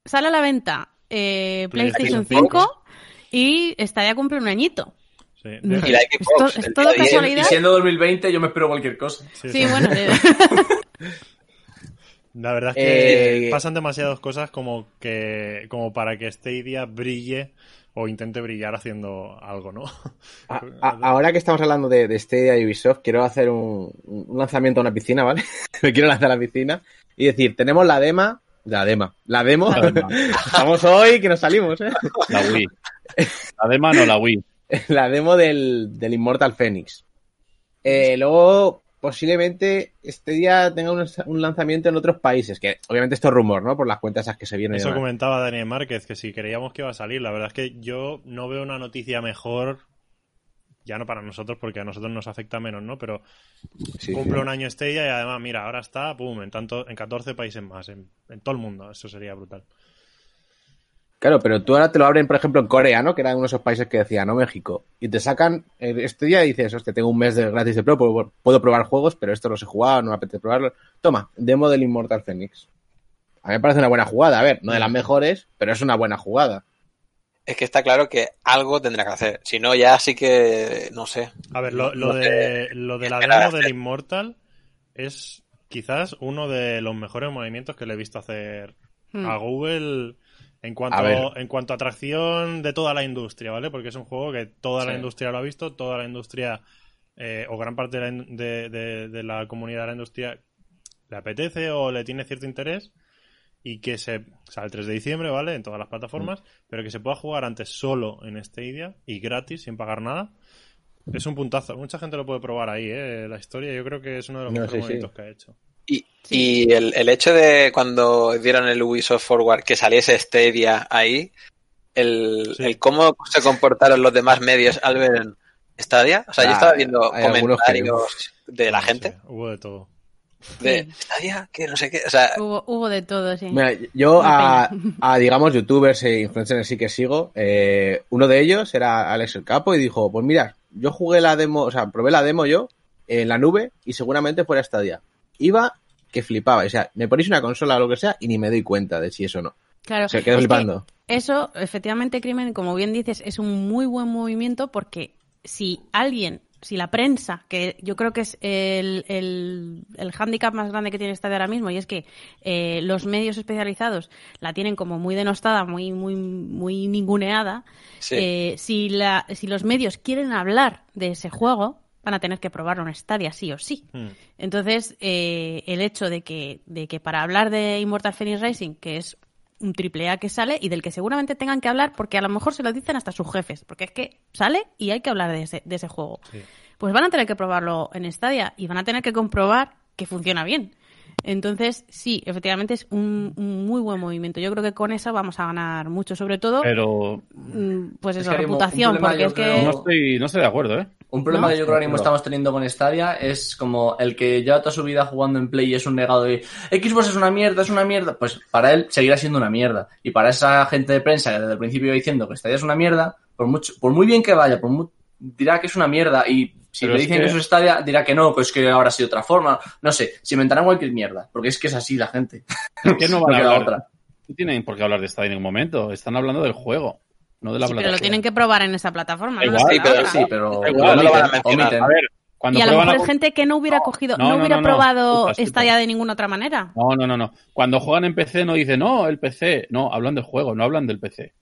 sale a la venta eh, PlayStation PlayStation 5 y estaría a cumplir un añito. Sí, Y la Es, Xbox. to- es el todo día 10. Y casualidad. siendo 2020 yo me espero cualquier cosa. sí, bueno, eh, La verdad es que Eh, pasan demasiadas cosas como que como para que Stadia brille o intente brillar haciendo algo, ¿no? A- a- ahora que estamos hablando de, de Stadia y Ubisoft, quiero hacer un, un lanzamiento a una piscina, ¿vale? Me quiero lanzar a la piscina y decir, tenemos la dema, la dema, la demo, La dema. estamos hoy que nos salimos, ¿eh? La Wii. La dema no la Wii. la demo del, del Immortal Phoenix. Eh, luego, posiblemente, este día tenga un, un lanzamiento en otros países, que obviamente esto es rumor, ¿no? Por las cuentas esas que se vienen. Eso comentaba Daniel Márquez, que si creíamos que iba a salir, la verdad es que yo no veo una noticia mejor, ya no para nosotros, porque a nosotros nos afecta menos, ¿no? Pero Sí, cumple sí. un año Stadia y además, mira, ahora está, pum, en, tanto, en 14 países más, en, en todo el mundo, eso sería brutal. Claro, pero tú ahora te lo abren, por ejemplo, en Corea, ¿no? Que era uno de esos países que decía, no México. Y te sacan, eh, este día y dices, hostia, tengo un mes de gratis de pro, puedo, puedo probar juegos, pero esto no se jugado, no me apetece probarlo. Toma, demo del Immortal Phoenix. A mí me parece una buena jugada. A ver, no de las mejores, pero es una buena jugada. es que está claro que algo tendrá que hacer. Si no, ya sí que, no sé. A ver, lo, lo No sé de, lo de la demo del Immortal es quizás uno de los mejores movimientos que le he visto hacer Hmm. a Google en cuanto, A en cuanto a atracción de toda la industria, ¿vale? Porque es un juego que toda la industria lo ha visto, toda la industria eh, o gran parte de la, de, de- de la comunidad de la industria le apetece o le tiene cierto interés y que se sale el 3 de diciembre, ¿vale? En todas las plataformas, pero que se pueda jugar antes solo en Stadia y gratis, sin pagar nada. Es un puntazo. Mucha gente lo puede probar ahí, ¿eh? La historia yo creo que es uno de los No, mejores sí, sí. movimientos que ha hecho. Y, y el, el hecho de cuando dieron el Ubisoft Forward que saliese Stadia ahí, el, Sí. el cómo se comportaron los demás medios al ver Stadia. O sea, yo Ah, estaba viendo algunos que- comentarios de la No gente sé, hubo de todo. de Sí. Stadia, que no sé qué. O sea, Hubo, hubo de todo, sí. Mira, yo a, digamos, youtubers e influencers sí que sigo, eh, uno de ellos era Alex el Capo y dijo, pues mira, yo jugué la demo, o sea, probé la demo yo en la nube y seguramente fuera Stadia. Iba que flipaba, o sea, me ponéis una consola o lo que sea y ni me doy cuenta de si eso o no. Claro. Se quedó Es que flipando. Eso, efectivamente, Crimen, como bien dices, es un muy buen movimiento porque si alguien, si la prensa, que yo creo que es el, el, el hándicap más grande que tiene Stadia ahora mismo, y es que eh, los medios especializados la tienen como muy denostada, muy, muy, muy ninguneada, sí. eh, si, la, si los medios quieren hablar de ese juego, van a tener que probarlo en Stadia sí o sí. Hmm. Entonces, eh, el hecho de que, de que para hablar de Immortal Phoenix Racing, que es un triple A que sale y del que seguramente tengan que hablar porque a lo mejor se lo dicen hasta sus jefes, porque es que sale y hay que hablar de ese, de ese juego. Sí. Pues van a tener que probarlo en Stadia y van a tener que comprobar que funciona bien. Entonces, sí, efectivamente es un, un muy buen movimiento. Yo creo que con eso vamos a ganar mucho, sobre todo, Pero mm, pues Es eso, que un- un reputación, porque es que... no estoy, no estoy de acuerdo, ¿eh? Un problema ¿No? que yo creo que ahora mismo estamos teniendo con Stadia es como el que lleva toda su vida jugando en Play y es un negado de Xbox es una mierda, es una mierda. Pues para él seguirá siendo una mierda. Y para esa gente de prensa que desde el principio iba diciendo que Stadia es una mierda, por mucho, por muy bien que vaya, por dirá que es una mierda. Y si Pero le es dicen que- que... eso es Stadia, dirá que no, pues que ahora sido otra forma. No sé, se inventarán cualquier mierda. Porque es que es así la gente. Es que no No a queda otra. No tienen por qué hablar de esta en ningún momento. Están hablando del juego, no de la Sí, pero lo tienen que probar en esa plataforma. No sí, pero. Sí, pero Da igual, no lo van a omiten, mencionar. omiten. A ver, cuando Y a lo mejor a- es gente que no hubiera cogido, no, no, no, hubiera no, no. probado escucha. Stadia de ninguna otra manera. No, no, no, no. Cuando juegan en PC no dicen, no, el PC. No, hablan del juego, no hablan del PC.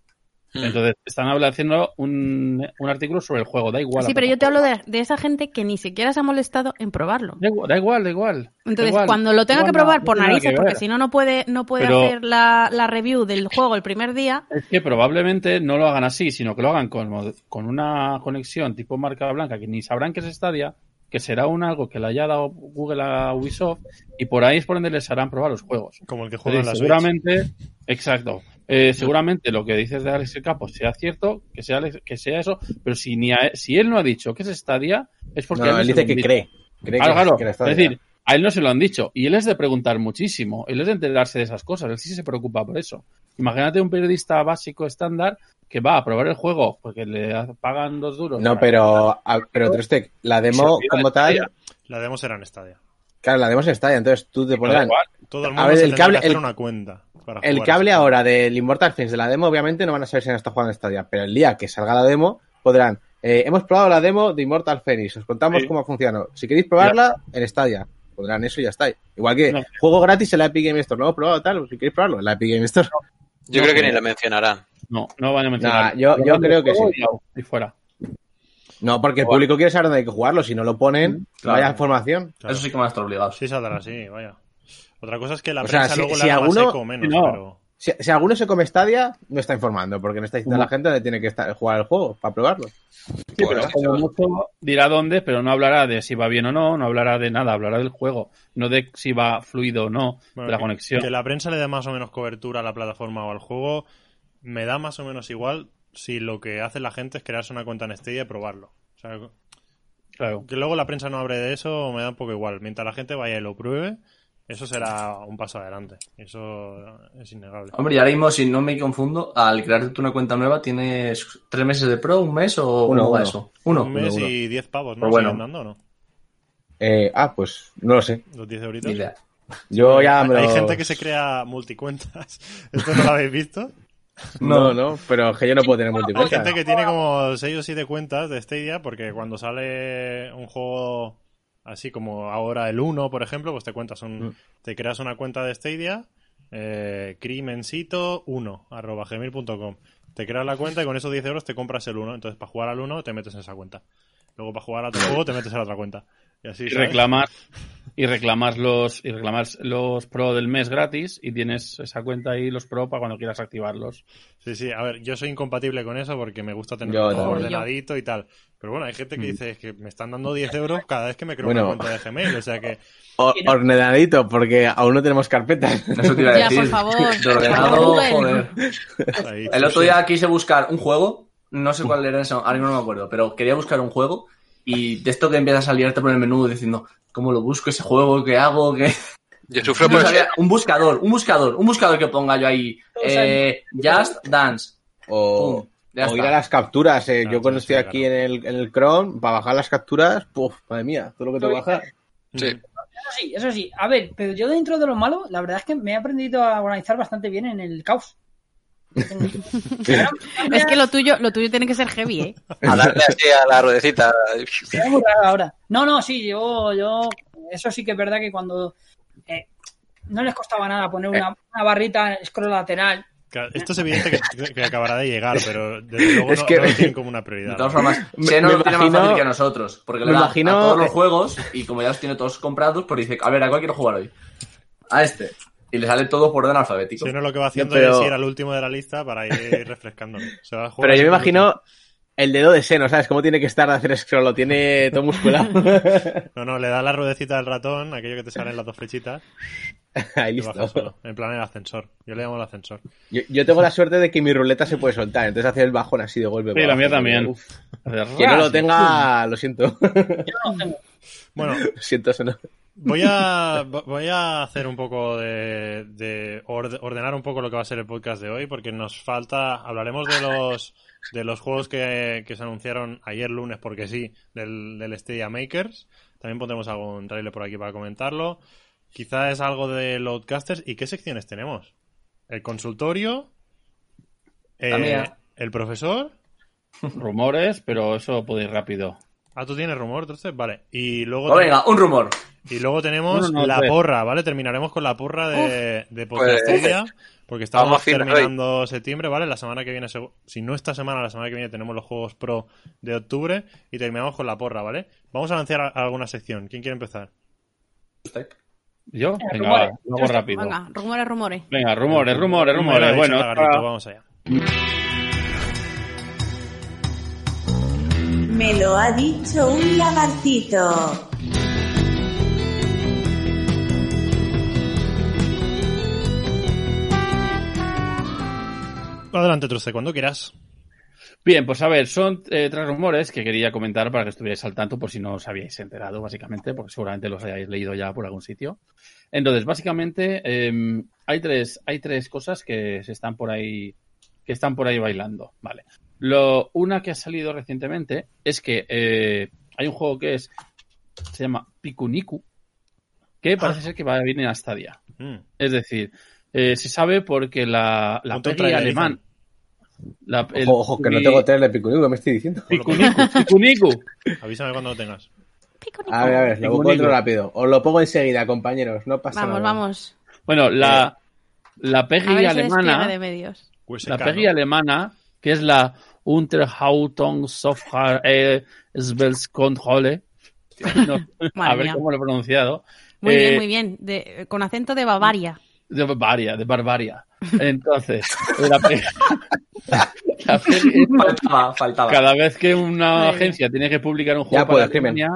Hmm. Entonces, están haciendo un, un artículo sobre el juego, da igual. Sí, pero yo te hablo de, de esa gente que ni siquiera se ha molestado en probarlo. Da igual, da igual, da igual. da Entonces, igual. cuando lo tenga No, que probar no por narices, que porque si no, no puede, no puede Pero- hacer la, la review del juego el primer día. Es que probablemente no lo hagan así, sino que lo hagan con, con una conexión tipo marca blanca que ni sabrán que es Stadia, que será un algo que le haya dado Google a Ubisoft y por ahí es por donde les harán probar los juegos. Como el que juega en la Entonces, Switch. seguramente, exacto. Eh, seguramente lo que dices de Alex el Capo sea cierto, que sea, Alex- que sea eso, pero si ni a- si él no ha dicho que es Stadia, es porque a No, él se dice que dicho. cree. cree Claro, que, claro. que Es decir, a él no se lo han dicho. Y él es de preguntar muchísimo. Él es de enterarse de esas cosas. Él sí se preocupa por eso. Imagínate un periodista básico estándar que va a probar el juego porque le pagan dos duros. No, pero, a- pero Trustec, la demo como tal. La demo será en Stadia. claro, la demo es Stadia, entonces tú te igual. Todo el A mundo ver, se el cable- que hacer el- una cuenta. Para el jugar cable ese juego. ahora del Immortal Phoenix de la demo, obviamente no van a saber si han estado jugando en Stadia, pero el día que salga la demo, podrán, eh, hemos probado la demo de Immortal Phoenix, os contamos Sí. cómo funcionó. Si queréis probarla, en Stadia. Pondrán eso y ya está. Igual que No. juego gratis en la Epic Game Store. No lo he probado tal, si queréis probarlo, en la Epic Game Store. Yo No, creo que ni lo mencionarán. No, no van a mencionar. Nah, yo- creo que sí. Y, fuera. No, porque el público quiere saber dónde hay que jugarlo. Si no lo ponen, Claro. vaya información. Claro. Eso sí que van a estar obligados. Sí saldrá así, vaya. Otra cosa es que la O sea, prensa si- luego si le haga más alguno- eco o menos, No. pero... Si, si alguno se come Stadia, no está informando, porque no está diciendo a la gente dónde tiene que estar, jugar el juego para probarlo. Sí, pero como mucho dirá dónde, pero no hablará de si va bien o no, no hablará de nada, hablará del juego, no de si va fluido o no, Bueno, de la que- conexión. Que la prensa le dé más o menos cobertura a la plataforma o al juego, me da más o menos igual si lo que hace la gente es crearse una cuenta en Stadia y probarlo. O sea, Claro. que luego la prensa no hable de eso me da un poco igual. Mientras la gente vaya y lo pruebe, eso será un paso adelante. Eso es innegable. Hombre, y ahora mismo, si no me confundo, al crearte una cuenta nueva tienes tres meses de pro, un mes o Uno, uno. eso. Uno. un mes uno, uno. y 10 pavos, ¿no? Pero bueno. ¿Siguen dando o no? Eh, ah, pues no lo sé. Los 10 euritos. Ni idea. Yo ya me Hay lo- gente que se crea multicuentas. ¿Esto no lo habéis visto? No, no, pero es que yo no puedo tener Hay multiplayer. gente que tiene como 6 o 7 cuentas de Stadia porque cuando sale un juego así como ahora el 1, por ejemplo, pues te cuentas un, Mm. te creas una cuenta de Stadia, eh, crimencito1 arroba gmail.com. Te creas la cuenta y con esos 10 euros te compras el 1. Entonces, para jugar al 1 te metes en esa cuenta. Luego, para jugar a otro juego te metes en la otra cuenta. Y así, Y reclamar, y reclamas los, y reclamas los pro del mes gratis y tienes esa cuenta ahí, los pro, para cuando quieras activarlos. Sí, sí, a ver, yo soy incompatible con eso porque me gusta tener Yo todo ordenadito y tal. Pero bueno, hay gente que dice es que me están dando 10 euros cada vez que me creo Bueno. una cuenta de Gmail. O sea que O- ordenadito, porque aún no tenemos carpetas. Eso te iba a Ya, decir. por favor. De ordenado, joder. ahí, El otro día quise buscar un juego, no sé cuál era eso, ahora mismo no me acuerdo, pero quería buscar un juego y de esto que empieza a salirte por el menú diciendo, ¿cómo lo busco ese juego? ¿Qué hago? ¿Qué? Yo sufro por eso. un buscador, un buscador, un buscador que ponga yo ahí, eh, Just Dance. O, o ir a las capturas. eh. Claro, yo cuando sí, estoy aquí en el, en el Chrome, para bajar las capturas, puf, madre mía, todo lo que tengo que bajar. Sí. Eso sí, eso sí. A ver, pero yo dentro de lo malo, la verdad es que me he aprendido a organizar bastante bien en el caos. Es que lo tuyo, lo tuyo tiene que ser heavy, ¿eh? A darle así a la ruedecita. Era muy raro ahora. No, no, sí, yo, yo, eso sí que es verdad que cuando eh, no les costaba nada poner una, una barrita scroll lateral. Claro, Esto es evidente que, que acabará de llegar, pero desde luego Es no, que- no lo tienen como una De prioridad. todas formas, Me- Xeno me lo tiene más imagino- fácil que a nosotros, porque le da imagino- a todos los juegos y como ya los tiene todos comprados, pues dice, a ver, ¿a cuál quiero jugar hoy? A este. Y le sale todo por orden alfabético. Si no, lo que va haciendo pero- es ir al último de la lista para ir refrescándolo. Se va a jugar Pero yo me imagino el dedo de seno, ¿sabes? ¿Cómo tiene que estar de hacer scroll? Lo tiene todo musculado. No, no, le da la ruedecita del ratón, aquello que te salen las dos flechitas, Ahí y baja listo. solo. En plan el ascensor. Yo le llamo el ascensor. Yo, yo tengo la suerte de que mi ruleta se puede soltar, entonces hacer el bajón así de golpe. Sí, la mía también. Quien no lo tenga, lo siento. Yo no tengo. Bueno, lo siento, eso no. Voy a, voy a hacer un poco de, de orde- ordenar un poco lo que va a ser el podcast de hoy, porque nos falta, hablaremos de los de los juegos que, que se anunciaron ayer lunes, porque sí, del, del Stadia Makers. También pondremos algún trailer por aquí para comentarlo. Quizá es algo de Loadcasters. ¿Y qué secciones tenemos? El consultorio, eh, el profesor. rumores, pero eso puede ir rápido. Ah, tú tienes rumor, entonces, vale. Y luego, Pues venga, un rumor. y luego tenemos no, la tres. porra, ¿vale? Terminaremos con la porra de, de Pues, porque fino terminando septiembre, ¿vale? La semana que viene, si no esta semana, la semana que viene tenemos los Juegos Pro de octubre y terminamos con la porra, ¿vale? Vamos a lanzar a- alguna sección. ¿Quién quiere empezar? ¿Yo? Venga, rumores. va, lo hago rápido. Venga, rumores, rumores. Venga, rumores, rumores, rumores. dicho Bueno, vamos allá. Me lo ha dicho un lagartito. Adelante, Truce, cuando quieras. Bien, pues a ver, son eh, tres rumores que quería comentar para que estuvierais al tanto por si no os habíais enterado, básicamente, porque seguramente los hayáis leído ya por algún sitio. Entonces, básicamente, eh, hay tres, hay tres cosas que se están por ahí, que están por ahí bailando, vale. Lo, una que ha salido recientemente es que eh, hay un juego que es, se llama Pikuniku, que parece ser que va a venir a Stadia. Mm. Es decir, eh, se sabe porque la, la trailer, alemán. La, el Ojo, ojo, que no tengo tele de Picunico, me estoy diciendo. Pikuniku, Pikuniku. Avísame cuando lo tengas. A ver, a ver, lo encuentro rápido. Os lo pongo enseguida, compañeros, no pasa Vamos, nada. vamos. Bueno, la, la A PEGI alemana, de medios. USK, la ¿no? PEGI alemana, que es la Unterhautung Software eh, no, a ver mía. cómo lo he pronunciado, Muy Eh, bien, muy bien. De- con acento de Bavaria. de Bavaria, de Barbaria. Entonces, la Faltaba, faltaba. cada vez que una agencia tiene que publicar un Ya juego puedo, para. Alemania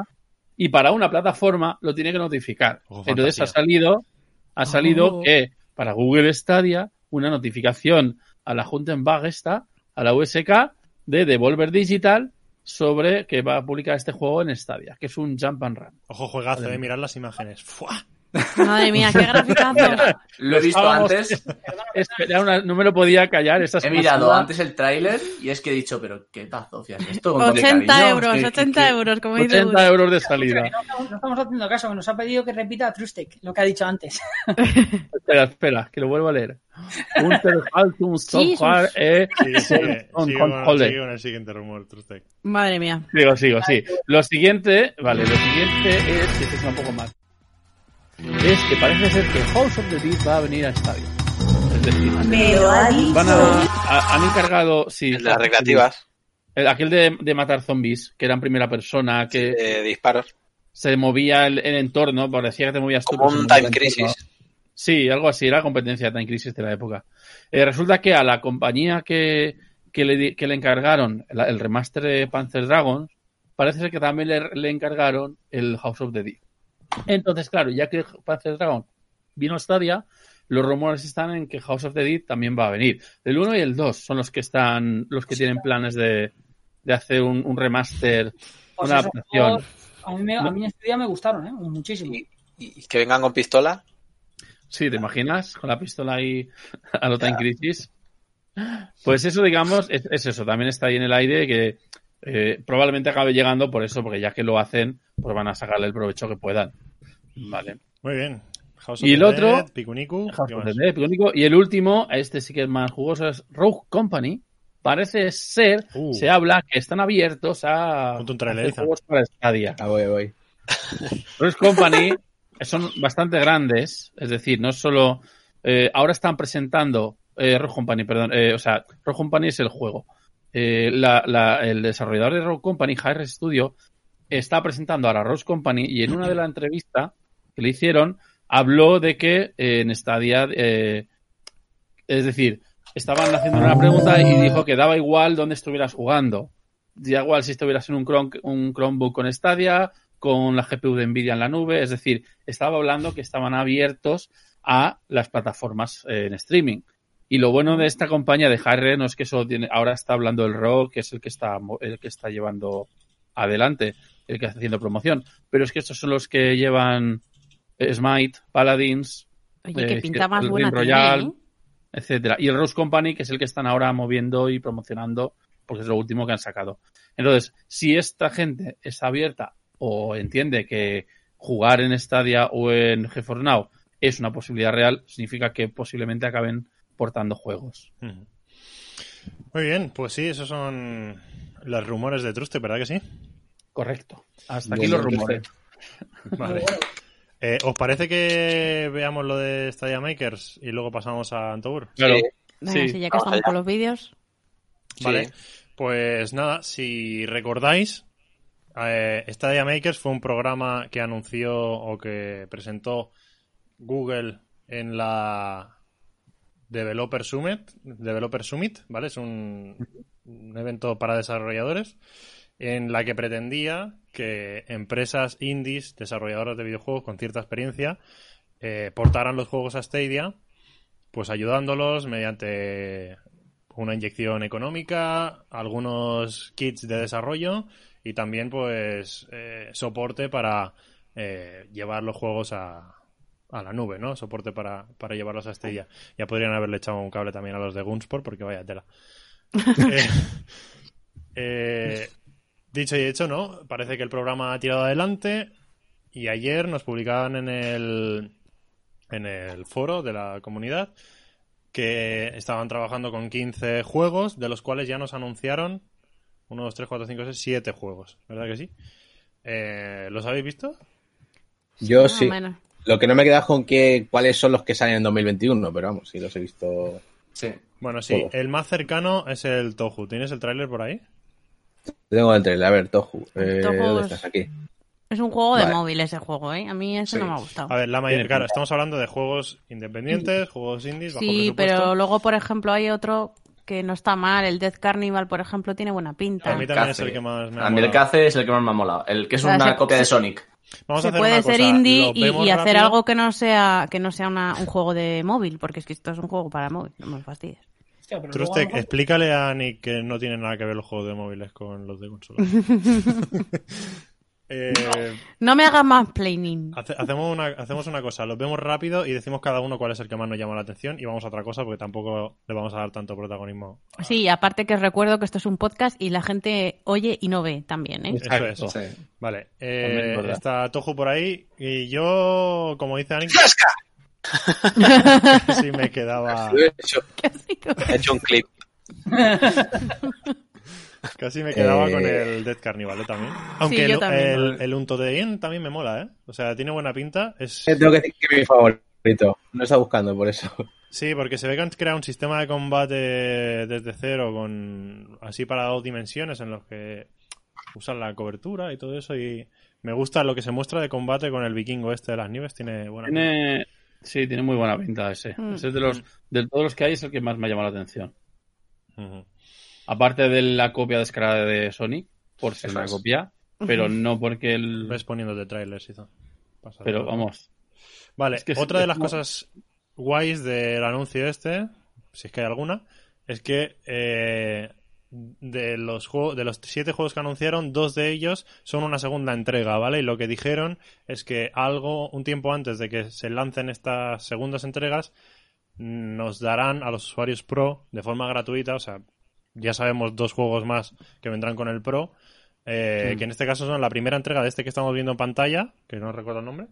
y para una plataforma lo tiene que notificar. Entonces ha salido, ha salido Oh. que para Google Stadia una notificación a la Junta en esta, a la USK, de Devolver Digital sobre que va a publicar este juego en Stadia, que es un jump and run. Ojo, juegazo, eh, mirad las imágenes. ¡Fua! Madre mía, qué graficazo. Lo he visto Estábamos- antes, Espera, una- no me lo podía callar. He mirado antes el tráiler y es que he dicho, pero qué bazofia es esto. Con todo mi 80 cariño, euros, que- 80 que- euros, como dice 80 Gus. euros de salida. no, estamos, no estamos haciendo caso, que nos ha pedido que repita Trustec, lo que ha dicho antes. Espera, espera, que lo vuelvo a leer. Unterhaltung Software e el siguiente rumor, Trustec. Madre mía. Sigo, sigo, sí. Lo siguiente, vale, lo siguiente es, este es un poco más, es que parece ser que House of the Dead va a venir a Stadia. Es decir, Me lo ha dicho. van a, a- han encargado, sí, Las recreativas el- aquel de, de matar zombies, que era en primera persona, que disparos. se movía el, el entorno, parecía que te movías tú. Como pero se un movía Time. Crisis. Sí, algo así, era competencia de Time Crisis de la época. Eh, resulta que a la compañía que, que, le, que le encargaron el remaster de Panzer Dragon, parece ser que también le, le encargaron el House of the Dead. Entonces, claro, ya que Panzer Dragon vino a Stadia, los rumores están en que House of the Dead también va a venir. El 1 y el 2 son los que están, los que tienen planes de, de hacer un, un remaster, Pues una adaptación. A mí, me- a mí en este día me gustaron, ¿eh? Muchísimo. Y, y que vengan con pistola. Sí, ¿te imaginas? Con la pistola ahí a lo Time Crisis. Pues eso, digamos, es, es eso. También está ahí en el aire que eh, probablemente acabe llegando por eso, porque ya que lo hacen, pues van a sacarle el provecho que puedan. Vale. Muy bien. House Y el otro-. Y el último, este sí que es más jugoso, es Rogue Company. Parece ser, Uh. se habla que están abiertos a un juegos para Stadia. Ah, voy, voy. Rogue Company son bastante grandes, es decir, no solo. eh, ahora están presentando. Eh, Rogue Company, perdón. eh, o sea, Rogue Company es el juego. Eh, el desarrollador de Rogue Company, Hi-Res Studio, está presentando ahora Rogue Company y en una de las entrevistas que le hicieron, habló de que eh, en Stadia. eh, es decir, estaban haciendo una pregunta y dijo que daba igual dónde estuvieras jugando. Da igual si estuvieras en un, un Chromebook con Stadia, con la GPU de Nvidia en la nube, es decir, estaba hablando que estaban abiertos a las plataformas en streaming. Y lo bueno de esta compañía de HR no es que solo tiene, ahora está hablando el ROG, que es el que está, el que está llevando adelante, el que está haciendo promoción, pero es que estos son los que llevan Smite, Paladins, Oye, Eh, que pinta más el buena Royal, ¿eh? etcétera. Y el Rose Company, que es el que están ahora moviendo y promocionando, porque es lo último que han sacado. Entonces, si esta gente está abierta o entiende que jugar en Stadia o en GeForce Now es una posibilidad real, significa que posiblemente acaben portando juegos. Muy bien, pues sí, esos son los rumores de Truste, ¿verdad que sí? Correcto. Hasta aquí Bien, los rumores. Vale. Eh, ¿Os parece que veamos lo de Stadia Makers y luego pasamos a Antour? Claro. Sí. Venga, Sí. si ya que estamos con los vídeos. Vale. Sí. Pues nada, si recordáis, eh, Stadia Makers fue un programa que anunció o que presentó Google en la Developer Summit, Developer Summit, ¿vale? Es un, evento para desarrolladores en la que pretendía que empresas indies, desarrolladoras de videojuegos con cierta experiencia, eh, portaran los juegos a Stadia, pues ayudándolos mediante una inyección económica, algunos kits de desarrollo y también pues eh, soporte para eh, llevar los juegos a, a la nube, ¿no? Soporte para, para llevarlos a Stadia. Ya podrían haberle echado un cable también a los de Gunsport porque vaya tela. Eh, eh, dicho y hecho, ¿no? Parece que el programa ha tirado adelante y ayer nos publicaban en el en el foro de la comunidad que estaban trabajando con 15 juegos, de los cuales ya nos anunciaron 1, 2, 3, 4, 5, 6, 7 juegos. ¿Verdad que sí? Eh, ¿Los habéis visto? Yo Más o sí. Lo que no me queda con que cuáles son los que salen en 2021, pero vamos, sí los he visto. Sí. Bueno, sí, Todos. el más cercano es el Tohu. ¿Tienes el tráiler por ahí? Tengo el trailer, a ver, Tohu. Eh, Tohu ¿Dónde es- estás? Aquí. Es un juego de móvil ese juego, ¿eh? A mí ese Sí. no me ha gustado. A ver, la mayoría, Tiene claro, estamos hablando de juegos independientes, juegos indies, bajo Sí, presupuesto. pero luego, por ejemplo, hay otro que no está mal. El Death Carnival, por ejemplo, tiene buena pinta. A mí también es el que más me ha A mí el molado. es el que más me ha molado. El que es O sea, una se- copia de Sonic. Vamos a Se hacer puede una ser cosa, indie y, hacer rápido. algo que no sea que no sea una- un juego de móvil, porque es que esto es un juego para móvil, no me fastidies. Hostia, a lo mejor- explícale a Nick que no tiene nada que ver los juegos de móviles con los de consola. Eh, No me hagas más planning. hace- hacemos, una, hacemos una cosa, los vemos rápido y decimos cada uno cuál es el que más nos llama la atención y vamos a otra cosa porque tampoco le vamos a dar tanto protagonismo. Sí, aparte que recuerdo que esto es un podcast y la gente oye y no ve también, ¿eh? Eso Exacto. es. Sí. Vale, eh, está Toju por ahí y yo, como dice Anik, sí me quedaba, De hecho, ¿Qué ha sido? He hecho un clip. casi me quedaba Eh, con el Dead Carnival ¿eh? también. Aunque yo el, también. el, el Unto de Ien también me mola, ¿eh? O sea, tiene buena pinta. Es... eh, tengo que decir que es mi favorito. No está buscando por eso. Sí, porque se ve que han creado un sistema de combate desde cero con así para dos dimensiones en los que usan la cobertura y todo eso y me gusta lo que se muestra de combate con el vikingo este de las nieves, tiene buena pinta. Tiene, sí, tiene muy buena pinta ese. Mm. Ese es de los, de todos los que hay es el que más me ha llamado la atención. Ujú. Aparte de la copia descarada de Sony, por ser una copia, pero no porque el... Ves poniéndote trailers y todo. Pasa Pero todo. vamos, Vale, es que es- otra de es las como- cosas guays del anuncio este, si es que hay alguna, es que eh, de los juegos, de los siete juegos que anunciaron, dos de ellos son una segunda entrega, ¿vale? Y lo que dijeron es que algo, un tiempo antes de que se lancen estas segundas entregas, nos darán a los usuarios Pro de forma gratuita, o sea, ya sabemos dos juegos más que vendrán con el Pro, eh, Mm. que en este caso son la primera entrega de este que estamos viendo en pantalla, que no recuerdo el nombre,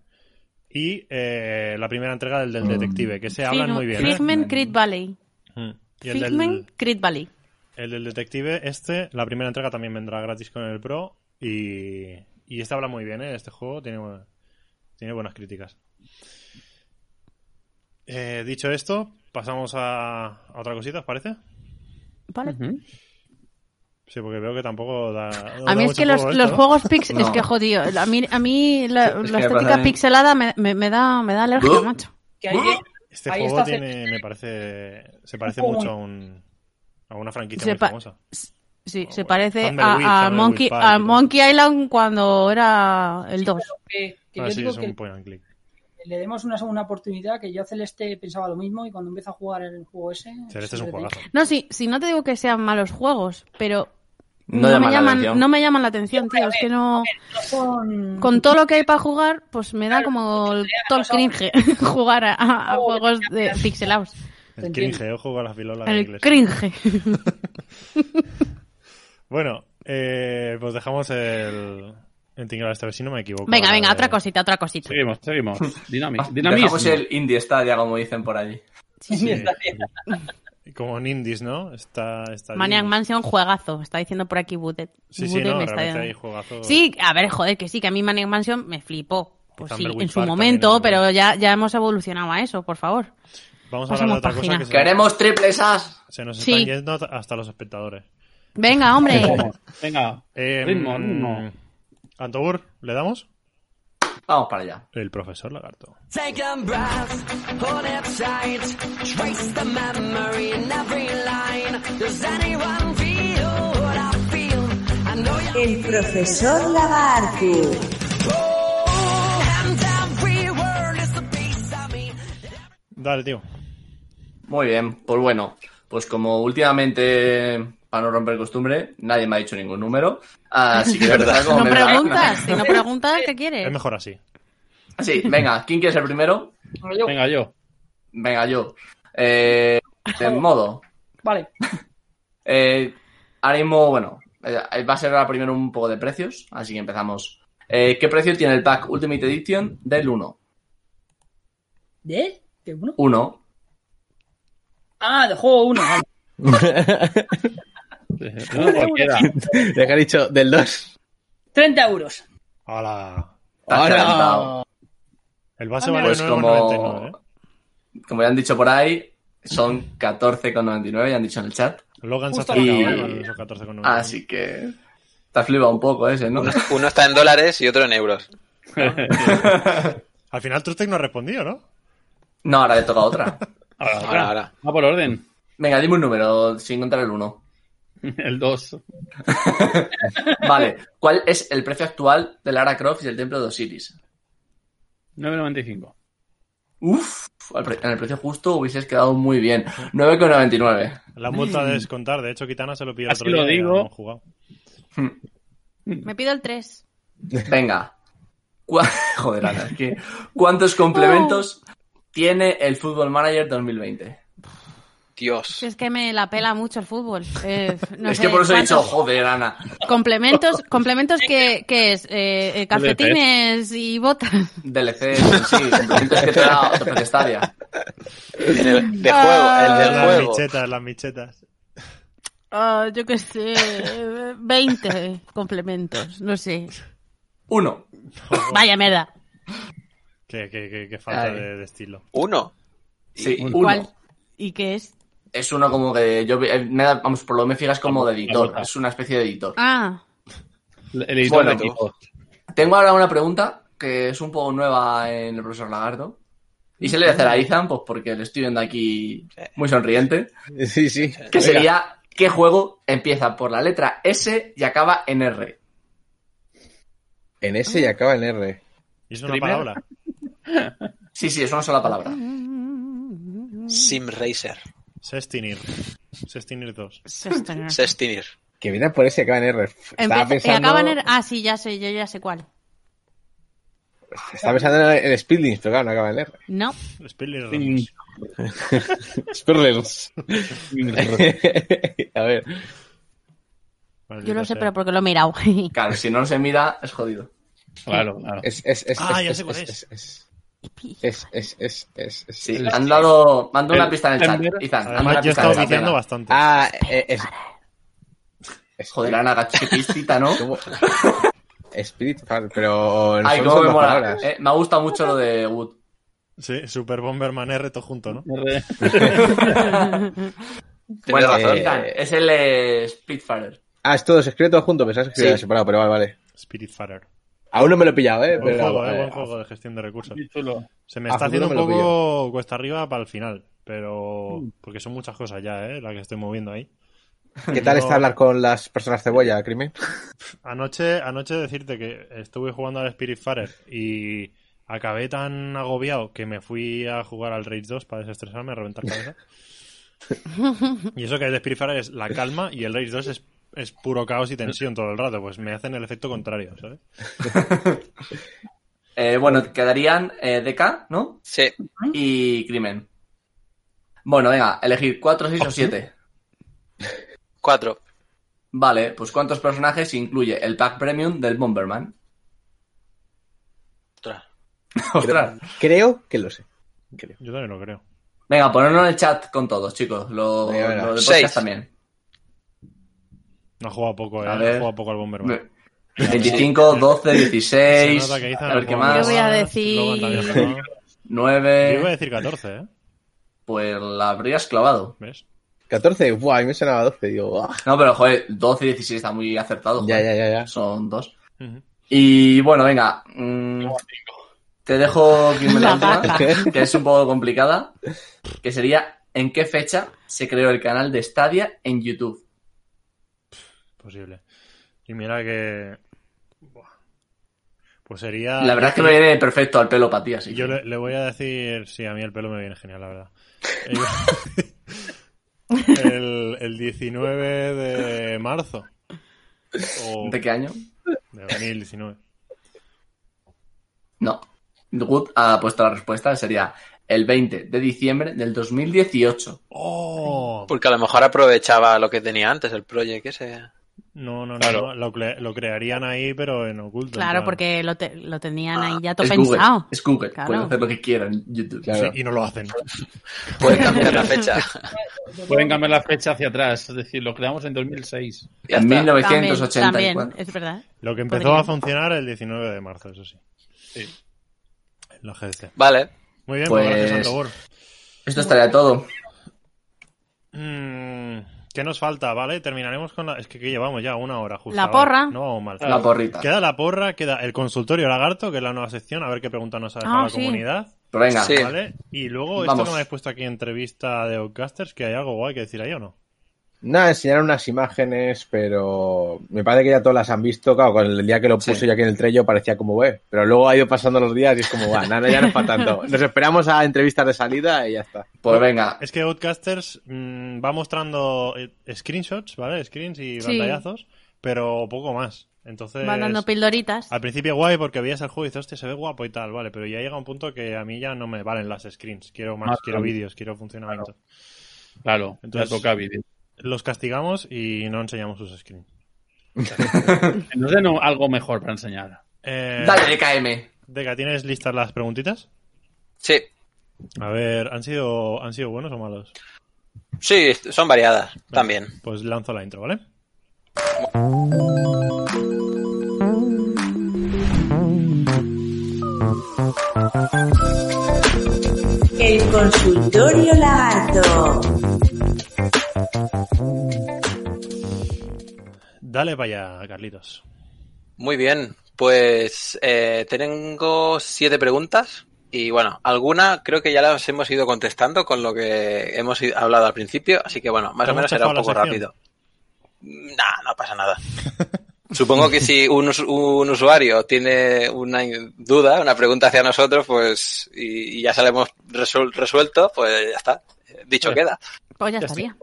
y eh, la primera entrega del del detective, que se Sí, hablan no, muy bien. ¿eh? Figment Crit Valley. Mm. Y el del, Valley. el del detective, este, la primera entrega también vendrá gratis con el Pro, y, y este habla muy bien, ¿eh? Este juego tiene, tiene buenas críticas. Eh, dicho esto, pasamos a, a otra cosita, ¿os parece? Vale. Ujú. Sí, porque veo que tampoco da. no A da mí es mucho que los, juego los esto, ¿no? juegos pix es No. que jodido. A mí, a mí la, Sí, es la estética pixelada me, me, me da, me da alergia, ¿Uh? macho. Que Este Ahí juego está tiene, me parece, se parece juego mucho a, un, a una franquicia Se muy pa- famosa. Sí, Oh, se bueno. parece a, a, Monkey, Park a. Monkey Island cuando era el 2. que, que Ah, yo sí, digo es que un point and click. Le demos una segunda oportunidad, que yo a Celeste pensaba lo mismo y cuando empieza a jugar el juego ese... Celeste es un juegazo. No, sí, sí, no te digo que sean malos juegos, pero No me la llaman, no me llaman la atención, tío. Es que no. No son- Con todo lo que hay para jugar, pues me da como el- todo el cringe jugar a, a- a juegos de pixelados. El cringe, yo juego a la filola en El inglés. cringe. Bueno, eh, pues dejamos el, el tinglado este, a ver si no me equivoco. Venga, venga, de- otra cosita, otra cosita. Seguimos, seguimos. Dynamic, Dejamos dinamismo. el Indie Stadia, como dicen por allí. Sí. Como en indies, ¿no? Está, está Maniac bien. Mansion, juegazo. Está diciendo por aquí Budet. Sí, sí, Budet no, diciendo. juegazo. Sí, a ver, joder, que sí, que a mí Maniac Mansion me flipó. Pues sí, en su Park momento, pero ya, ya hemos evolucionado a eso, por favor. Vamos a hablar de otra cosa que se, Queremos triples as. se nos Sí. están yendo hasta los espectadores. Venga, hombre. Venga, Eh, ritmo, ritmo. Antobur, ¿le damos? Vamos para allá. El profesor Lagarto. Take a breath, hold it tight. Trace the memory in every line. Does anyone feel what I feel? I know you. El profesor Lagarto. Oh. Dale, tío. Muy bien, pues bueno, pues como últimamente, para no romper costumbre, nadie me ha dicho ningún número. Así que verdad. No me preguntas, si no preguntas, ¿qué quieres? Es mejor así. Sí, venga, ¿quién quiere ser primero? Venga, yo. Venga, yo. Eh, de modo. Vale. Eh, ahora mismo, bueno, eh, va a ser ahora primero un poco de precios, así que empezamos. Eh, ¿Qué precio tiene el pack Ultimate Edition del 1? ¿De? ¿De 1? 1. Ah, de juego 1. No, cualquiera. Deja dicho del 2. 30 euros. ¡Hala! Ahora, El base vale pues 9,99, como, ¿eh? como ya han dicho por ahí, son 14,99, ya han dicho en el chat. Logan se ha acercado, y- ¿eh? 14,99. Así que te has flipado un poco ese, ¿no? Uno, uno está en dólares y otro en euros. Al final Trustec no ha respondido, ¿no? No, ahora le toca otra. Ahora, Ahora, ahora. ahora. Va por orden. Venga, dime un número sin contar el 1. El 2. Vale, ¿cuál es el precio actual de Lara Croft y el Templo de Osiris? 9.95. Uf, en el precio justo hubieses quedado muy bien. 9,99. La multa de descontar. De hecho, Kitana se lo pidió Así otro día lo digo. jugado. Me pido el 3. Venga. Joder, Ana, es que... ¿Cuántos complementos tiene el Football Manager 2020? Dios. Es que me la pela mucho el fútbol. Eh, no es sé, que por eso he dicho, ¿cuántos joder, Ana. Complementos, complementos que, que es eh, eh, calcetines y botas. DLC, sí, complementos que te da el- de Ah. juego, el del Las juego. michetas, las michetas. Ah, yo qué sé, 20 complementos, no sé. Uno. Vaya mierda. Qué, qué- qué- qué falta de, de estilo. Uno. Sí, uno. ¿Cuál? ¿Y qué es? Es uno como que yo eh, me da- vamos, por lo que me fijas como de editor. Es una especie de editor. Ah, El editor Bueno, de equipo. Tengo ahora una pregunta que es un poco nueva en el profesor Lagardo. Y se le voy a hacer a Ethan, pues porque le estoy viendo aquí muy sonriente. Sí, sí. Que sería, ¿qué juego empieza por la letra S y acaba en R? En S y acaba en R. ¿Y es una palabra? Sí, sí, es una sola palabra. Sim Racer. Sestinir. Sestinir 2. Sexton. Sestinir. Que viene por S y acaba en R. Estaba y pensando, acaban en... Ah, sí, ya sé, yo ya sé cuál. estaba pensando en, en Speedlings, pero claro, no acaba en R. No. 2. Speedlings. A ver. yo lo sé, pero porque lo he mirado. Claro, si no se mira, es jodido. Claro, claro. Es, es, es, Ah, es, ya es, sé cuál es, es. es, es, es, Sí, han dado, han dado una El- pista en el chat. el- Ethan, han dado Además, una yo he pista estado en el chat, viciando venga. bastante. Ah, eh, es, es- Joder, Ana, qué pistita, ¿no? Spirit, pero no Ay, cómo me mola. Eh, me ha gustado mucho lo de Wood. Sí, Super Bomberman R todo junto, ¿no? Bueno, razón. Ethan, es el eh, Spitfire. Ah, es todo, se escribe todo junto, pensaba que se Sí. separado, pero vale, vale. Spiritfarer. Aún no me lo he pillado, ¿eh? Buen Pero, juego, eh, eh, buen juego de gestión de recursos. Chulo. Se me está haciendo un poco cuesta arriba para el final, pero porque son muchas cosas ya, ¿eh? La que estoy moviendo ahí. ¿Qué tal Yo- está hablar con las personas cebolla, Crimen? Anoche, anoche decirte que estuve jugando al Spiritfarer y acabé tan agobiado que me fui a jugar al Rage 2 para desestresarme, a reventar cabeza. y eso que el Spiritfarer es la calma y el Rage 2 es, es puro caos y tensión todo el rato, pues me hacen el efecto contrario, ¿sabes? Eh, bueno, quedarían eh, DK, ¿no? Sí. Y Crimen. Bueno, venga, elegir 4, 6 o 7. Cuatro. Vale, pues ¿cuántos personajes incluye el pack premium del Bomberman? Ostras. Ostras. Creo que lo sé. Creo. Yo también lo creo. Venga, ponerlo en el chat con todos, chicos. Lo, Venga, venga. lo de Seis. podcast también. No ha jugado poco, ¿eh? A No ver. ha jugado poco al Bomberman. 25, 12, Se 16. nota que A ver qué más. Yo voy a decir- Logan también ha jugado. Yo iba a 9. decir 14, ¿eh? Pues la habrías clavado. ¿Ves? 14, buah, a mí me sonaba 12, digo. No, pero joder, 12 y 16 está muy acertado. Ya, joder. ya, ya, ya. Son dos. Ujú. Y bueno, venga. mm, te dejo que me la última, que es un poco complicada. Que sería: ¿en qué fecha se creó el canal de Stadia en YouTube? Posible. Y mira que. Buah. Pues sería. La verdad es que me viene perfecto al pelo para ti, así. Yo que- le, le voy a decir. Sí, a mí el pelo me viene genial, la verdad. el, el 19 de marzo. O ¿De qué año? de 2019. No. Wood ha puesto la respuesta, sería el 20 de diciembre del 2018. ¡Oh! Porque a lo mejor aprovechaba lo que tenía antes, el proyecto ese. No, no, no. Claro. no, Lo, cre- lo crearían ahí, pero en oculto. Claro, porque lo, te- lo tenían ahí ya todo es pensado. Google, es Google, Claro. pueden hacer lo que quieran YouTube. Claro. Sí, y no lo hacen. Puede cambiar la fecha. Pueden cambiar la fecha hacia atrás, es decir, lo creamos en 2006. Ya en está. También, 1984. también, es verdad. Lo que empezó Podría. a funcionar el 19 de marzo, eso sí. Sí. La GDC. Vale. Muy bien, pues, Pues- gracias, Antobor. Esto estaría todo. Mm, ¿Qué nos falta? ¿Vale? Terminaremos con la. Es que, que llevamos ya una hora justo. La ¿vale? porra. No vamos mal. La porrita. Queda la porra, queda el consultorio lagarto, que es la nueva sección, a ver qué pregunta nos ha dejado Ah, la sí. comunidad. Pero venga, Sí. ¿Vale? Y luego esto que me habéis puesto aquí entrevista de Outcasters, que hay algo guay que decir ahí o no. Nada, enseñaron unas imágenes, pero me parece que ya todas las han visto. Claro, con el día que lo puse Sí. yo aquí en el trello parecía como, ve. Pero luego ha ido pasando los días y es como, va, nada, ya no es para tanto. Nos esperamos a entrevistas de salida y ya está. pues venga. Es que Outcasters mm, va mostrando eh, screenshots, ¿vale? Screens y Sí. pantallazos, pero poco más. Entonces, Van dando pildoritas. al principio guay porque veías el juego y dices, hostia, se ve guapo y tal, vale, pero ya llega un punto que a mí ya no me valen las screens. Quiero más, Ah, quiero claro. vídeos, quiero funcionamiento. Claro, Entonces- ya toca vídeo. Los castigamos y no enseñamos sus screens. Nos den algo mejor para enseñar. Eh, Dale, KM. Deca, ¿tienes listas las preguntitas? Sí, A ver, ¿han sido, ¿han sido buenos o malos? sí, son variadas también. Pues lanzo la intro, ¿vale? El consultorio lagarto. Dale para allá, Carlitos. Muy bien, pues eh, tengo siete preguntas y bueno, alguna creo que ya las hemos ido contestando con lo que hemos hablado al principio, así que bueno, más ¿Te o menos será un poco rápido. Nah, no pasa nada. Supongo que si un, us- un usuario tiene una duda, una pregunta hacia nosotros, pues y, y ya se la hemos resuel- resuelto, pues ya está. Dicho Sí. queda. Pues ya estaría.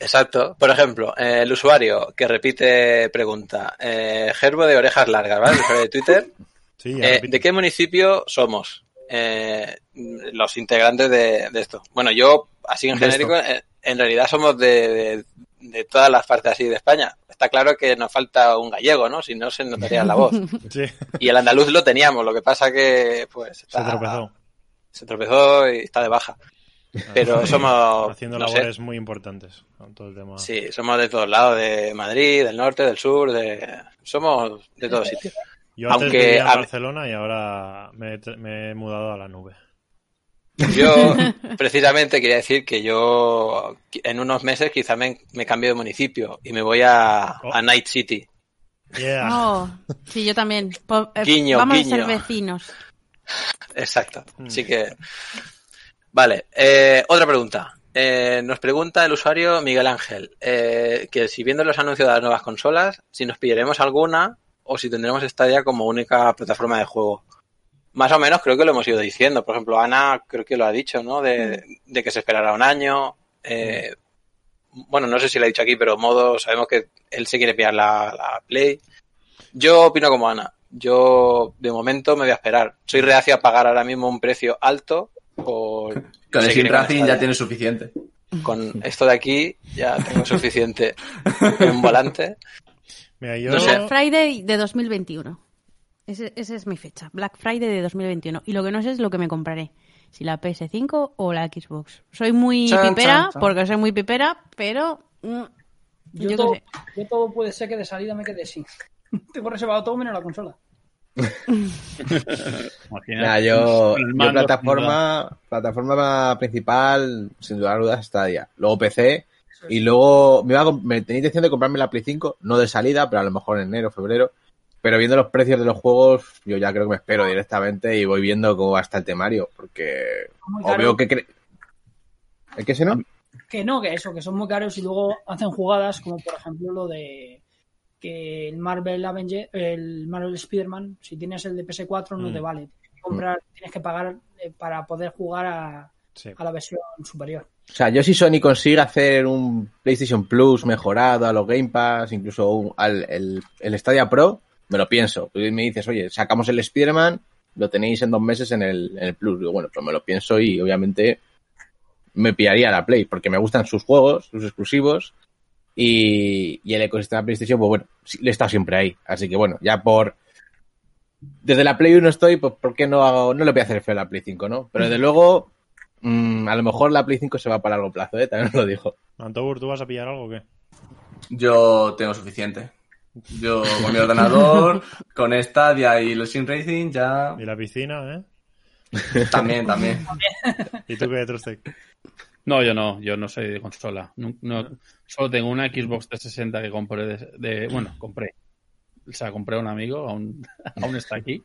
Exacto. Por ejemplo, eh, el usuario que repite pregunta, eh, Gerbo de orejas largas, ¿vale? El usuario de Twitter. Sí, Eh. ¿De qué municipio somos? Eh, los integrantes de, de esto. Bueno, yo, así en genérico, eh, en realidad somos de, de- de todas las partes así de España. Está claro que nos falta un gallego, ¿no? Si no se notaría la voz. Sí, Y el andaluz lo teníamos, lo que pasa que, pues, se está- tropezó. se tropezó y está de baja. Pero somos, Haciendo no sé, labores muy importantes con todo el tema. Sí, somos de todos lados, de Madrid, del norte, del sur, de somos de todos sitios. Yo antes aunque vivía en a- Barcelona y ahora me, he- me he mudado a la nube. Yo precisamente quería decir que yo en unos meses quizá me, me cambio de municipio y me voy a, Oh. a Night City. Yeah. Oh, sí, yo también. Eh, Guiño, Vamos guiño. a ser vecinos. Exacto. Mm. Así que. Vale. eh, otra pregunta. Eh, nos pregunta el usuario Miguel Ángel eh, que si viendo los anuncios de las nuevas consolas, si nos pillaremos alguna o si tendremos Stadia como única plataforma de juego. Más o menos creo que lo hemos ido diciendo. Por ejemplo, Ana creo que lo ha dicho, ¿no? De, de que se esperará un año. Eh, bueno, no sé si lo ha dicho aquí, pero modo, sabemos que él se quiere pillar la, la Play. Yo opino como Ana. Yo, de momento, me voy a esperar. Soy reacio a pagar ahora mismo un precio alto por... Con el Racing ya tienes suficiente. Con esto de aquí ya tengo suficiente en un volante. Mira, yo... No sé. Black Friday de 2021. Ese, esa es mi fecha. Black Friday de 2021. Y lo que no sé es lo que me compraré. Si la PS5 o la Xbox. Soy muy Chan, pipera, chan, chan. porque soy muy pipera, pero... mm, Yo, Yo todo, qué yo todo puede ser que de salida me quede sin. Tengo reservado todo menos la consola. Imagina. Nah, yo, yo plataforma, plataforma principal, sin duda dudas, Stadia. Luego PC. Y luego me, iba a me tenía intención de comprarme la Play 5, no de salida, pero a lo mejor en enero, febrero. Pero viendo los precios de los juegos, yo ya creo que me espero directamente y voy viendo cómo va a estar el temario. Porque o veo que... cre- ¿El qué se no? Que no, que eso, que son muy caros y luego hacen jugadas como por ejemplo lo de que el Marvel Avenger, el Marvel Spider-Man, si tienes el de PS4 no Mm. te vale. Tienes que, comprar, tienes que pagar eh, para poder jugar a, Sí. a la versión superior. O sea, yo si Sony consigue hacer un PlayStation Plus mejorado a los Game Pass, incluso un- al, el, el Stadia Pro, me lo pienso. Y me dices, oye, sacamos el Spider-Man, lo tenéis en dos meses en el, en el Plus. Digo, bueno, pues me lo pienso y obviamente me pillaría la Play, porque me gustan sus juegos, sus exclusivos, y, y el ecosistema PlayStation, pues bueno, sí, le está siempre ahí. Así que bueno, ya por... Desde la Play 1 estoy, pues ¿por qué no hago, no le voy a hacer feo a la Play 5, no? Pero desde luego, mm, a lo mejor la Play 5 se va para largo plazo, ¿eh? También lo dijo. Antobur, ¿tú vas a pillar algo o qué? Yo tengo suficiente. Yo con mi ordenador, con Stadia y los Sim Racing ya... Y la piscina, ¿eh? También, también. ¿Y tú qué, Trustec? No, yo no, yo no soy de consola. No, no- solo tengo una Xbox 360 que compré de, de- bueno, compré. O sea, compré a un amigo, aún, aún está aquí.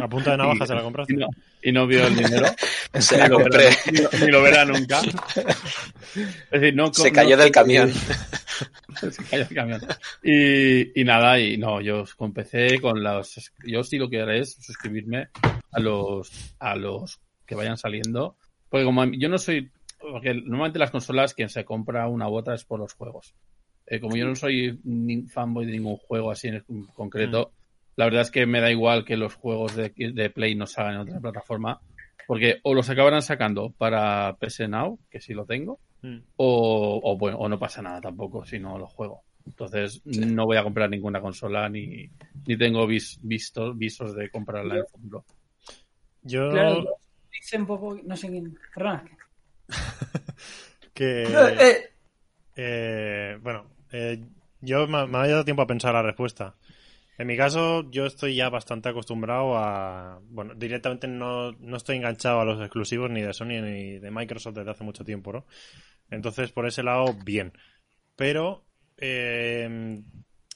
A punta de navaja se la Y compraste. no, y no vio el dinero. Se la Ni lo compré. verá- Ni lo, ni lo verá nunca. Es decir, no, Se no- cayó del camión. se cayó del camión. Y, y nada, y no, yo con PC, con los. Yo sí lo que haré es suscribirme a los, a los que vayan saliendo. Porque como yo no soy. Porque normalmente las consolas, quien se compra una u otra es por los juegos. Eh, como yo no soy ni fanboy de ningún juego así en concreto, la verdad es que me da igual que los juegos de, de Play no salgan en otra plataforma, porque o los acabarán sacando para PS Now, que sí lo tengo, Mm. o, o, bueno, o no pasa nada tampoco si no lo juego. Entonces no voy a comprar ninguna consola ni, ni tengo vis, visos de comprarla en el futuro. Yo Claro, dice un poco, no sé quién. Perdona. que... Eh, Eh, bueno, eh, yo me, me ha dado tiempo a pensar la respuesta. En mi caso, yo estoy ya bastante acostumbrado a... Bueno, directamente no, no estoy enganchado a los exclusivos ni de Sony ni de Microsoft desde hace mucho tiempo, ¿no? Entonces, por ese lado, bien. Pero eh,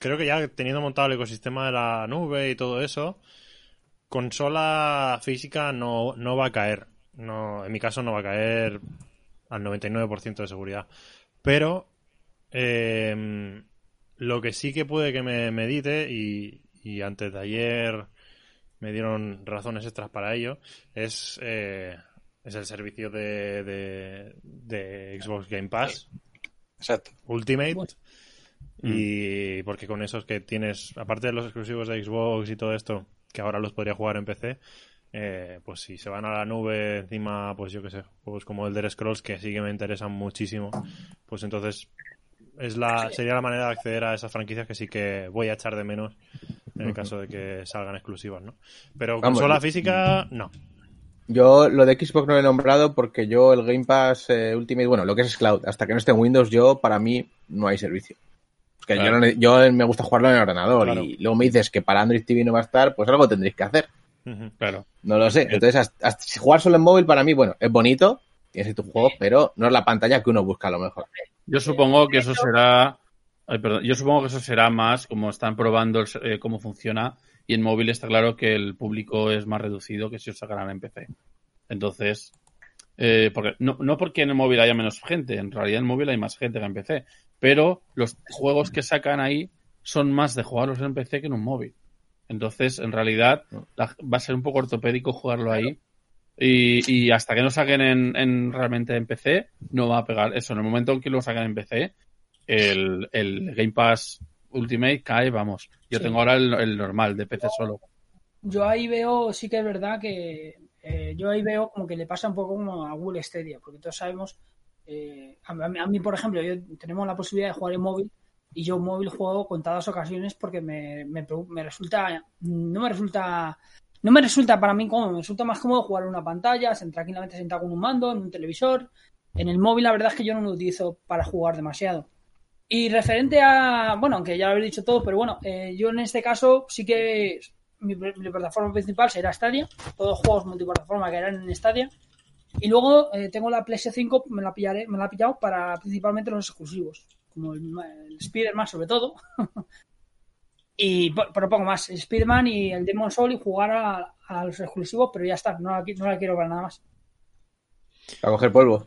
creo que ya teniendo montado el ecosistema de la nube y todo eso, consola física no, no va a caer. No, en mi caso no va a caer al 99% de seguridad. Pero eh, lo que sí que puede que me medite, y, y antes de ayer me dieron razones extras para ello, es, eh, es el servicio de, de, de Xbox Game Pass Exacto. Ultimate. Bueno. Y porque con esos que tienes, aparte de los exclusivos de Xbox y todo esto, que ahora los podría jugar en PC, eh, pues si se van a la nube encima, pues yo qué sé, juegos como el de Scrolls que sí que me interesan muchísimo, pues entonces es la, sería la manera de acceder a esas franquicias que sí que voy a echar de menos en el caso de que salgan exclusivas, ¿no? Pero Vamos, consola física, no. Yo lo de Xbox no lo he nombrado porque yo el Game Pass eh, Ultimate, bueno, lo que es Cloud, hasta que no esté en Windows, yo para mí no hay servicio. Porque Claro. yo, no yo me gusta jugarlo en el ordenador Claro. y luego me dices que para Android TV no va a estar, pues algo tendréis que hacer. Claro. No lo sé. Entonces, hasta- hasta- jugar solo en móvil para mí, bueno, es bonito, tienes ahí tu juego, pero no es la pantalla que uno busca a lo mejor. Yo supongo que eso será. ay, perdón. Yo supongo que eso será más como están probando el eh, cómo funciona. Y en móvil está claro que el público es más reducido que si os sacaran en PC. Entonces, eh, porque, no, no porque en el móvil haya menos gente, en realidad en el móvil hay más gente que en PC. Pero los juegos que sacan ahí son más de jugarlos en PC que en un móvil. Entonces, en realidad, la- va a ser un poco ortopédico jugarlo ahí. Y, y hasta que no saquen en, en- realmente en PC, no va a pegar eso. En el momento en que lo saquen en PC, el, el Game Pass Ultimate cae, vamos. Yo Sí. tengo ahora el, el normal de PC solo. Yo ahí veo, sí que es verdad que eh, yo ahí veo como que le pasa un poco como a Google Stadia, porque todos sabemos, eh, a, mí, a mí, por ejemplo, yo tenemos la posibilidad de jugar en móvil y yo móvil juego contadas ocasiones porque me, me, me resulta, no me resulta, no me resulta para mí cómodo, me resulta más cómodo jugar en una pantalla, tranquilamente sentado con un mando, en un televisor. En el móvil la verdad es que yo no lo utilizo para jugar demasiado. Y referente a, bueno, aunque ya lo habéis dicho todo, pero bueno, eh, yo en este caso sí que mi, plataforma principal será Stadia, todos los juegos multiplataforma que eran en Stadia. Y luego eh, tengo la PS 5, me la pillaré, me la he pillado para principalmente los exclusivos, como el, el Spider-Man sobre todo. y poco más, Spider-Man y el Demon Soul y jugar a, a los exclusivos, pero ya está, no la, no la quiero para nada más. Para coger polvo.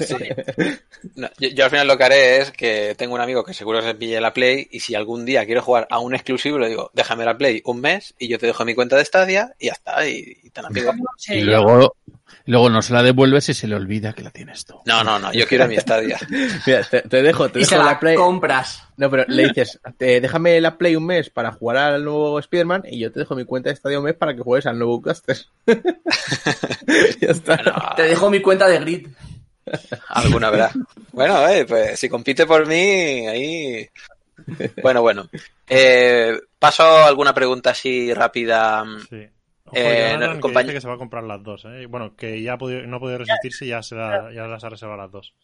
Sí. No, yo, yo al final lo que haré es que tengo un amigo que seguro que se pille la Play y si algún día quiero jugar a un exclusivo le digo, déjame la Play un mes y yo te dejo mi cuenta de Stadia y ya está, y, y tan amigo. Y luego, luego no se la devuelves y se le olvida que la tienes tú. No, no, no, yo quiero mi Stadia. Mira, te, te dejo, te Y se dejo la la Play. compras. No, pero le dices, te- déjame la Play un mes para jugar al nuevo Spider-Man y yo te dejo mi cuenta de estadio un mes para que juegues al nuevo Caster. ya está. Bueno, Te dejo mi cuenta de grid. alguna verdad. Bueno, eh, pues si compite por mí, ahí. Bueno, bueno. Eh, paso a alguna pregunta así rápida. Sí. Ojo, Eh, que compañ- dice que se va a comprar las dos, ¿eh? Bueno, que ya ha podido- no ha podido resistirse y ya, se la- ya las ha reservado las dos.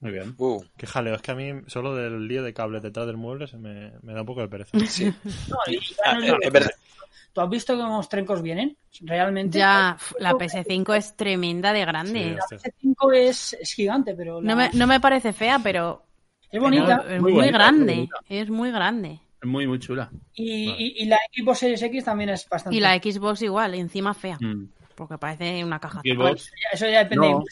Muy bien. Uh, Qué jaleo, es que a mí solo del lío de cables detrás del mueble se me, me da un poco de pereza. sí. No, y ya Ah, no es eh, verdad. ¿Tú has visto que unos trencos vienen? Realmente. Ya, f- la PS5 es tremenda de grande. Sí, La hostia. PS5 es, es gigante, pero la- No me, no me parece fea, pero es bonita. es muy muy, bonita, grande. bonita. es muy grande. Muy, muy chula. Y, y- y la Xbox Series X también es bastante. Y la Xbox igual, encima fea. Mm. Porque parece una caja. Xbox. Eso ya depende. No.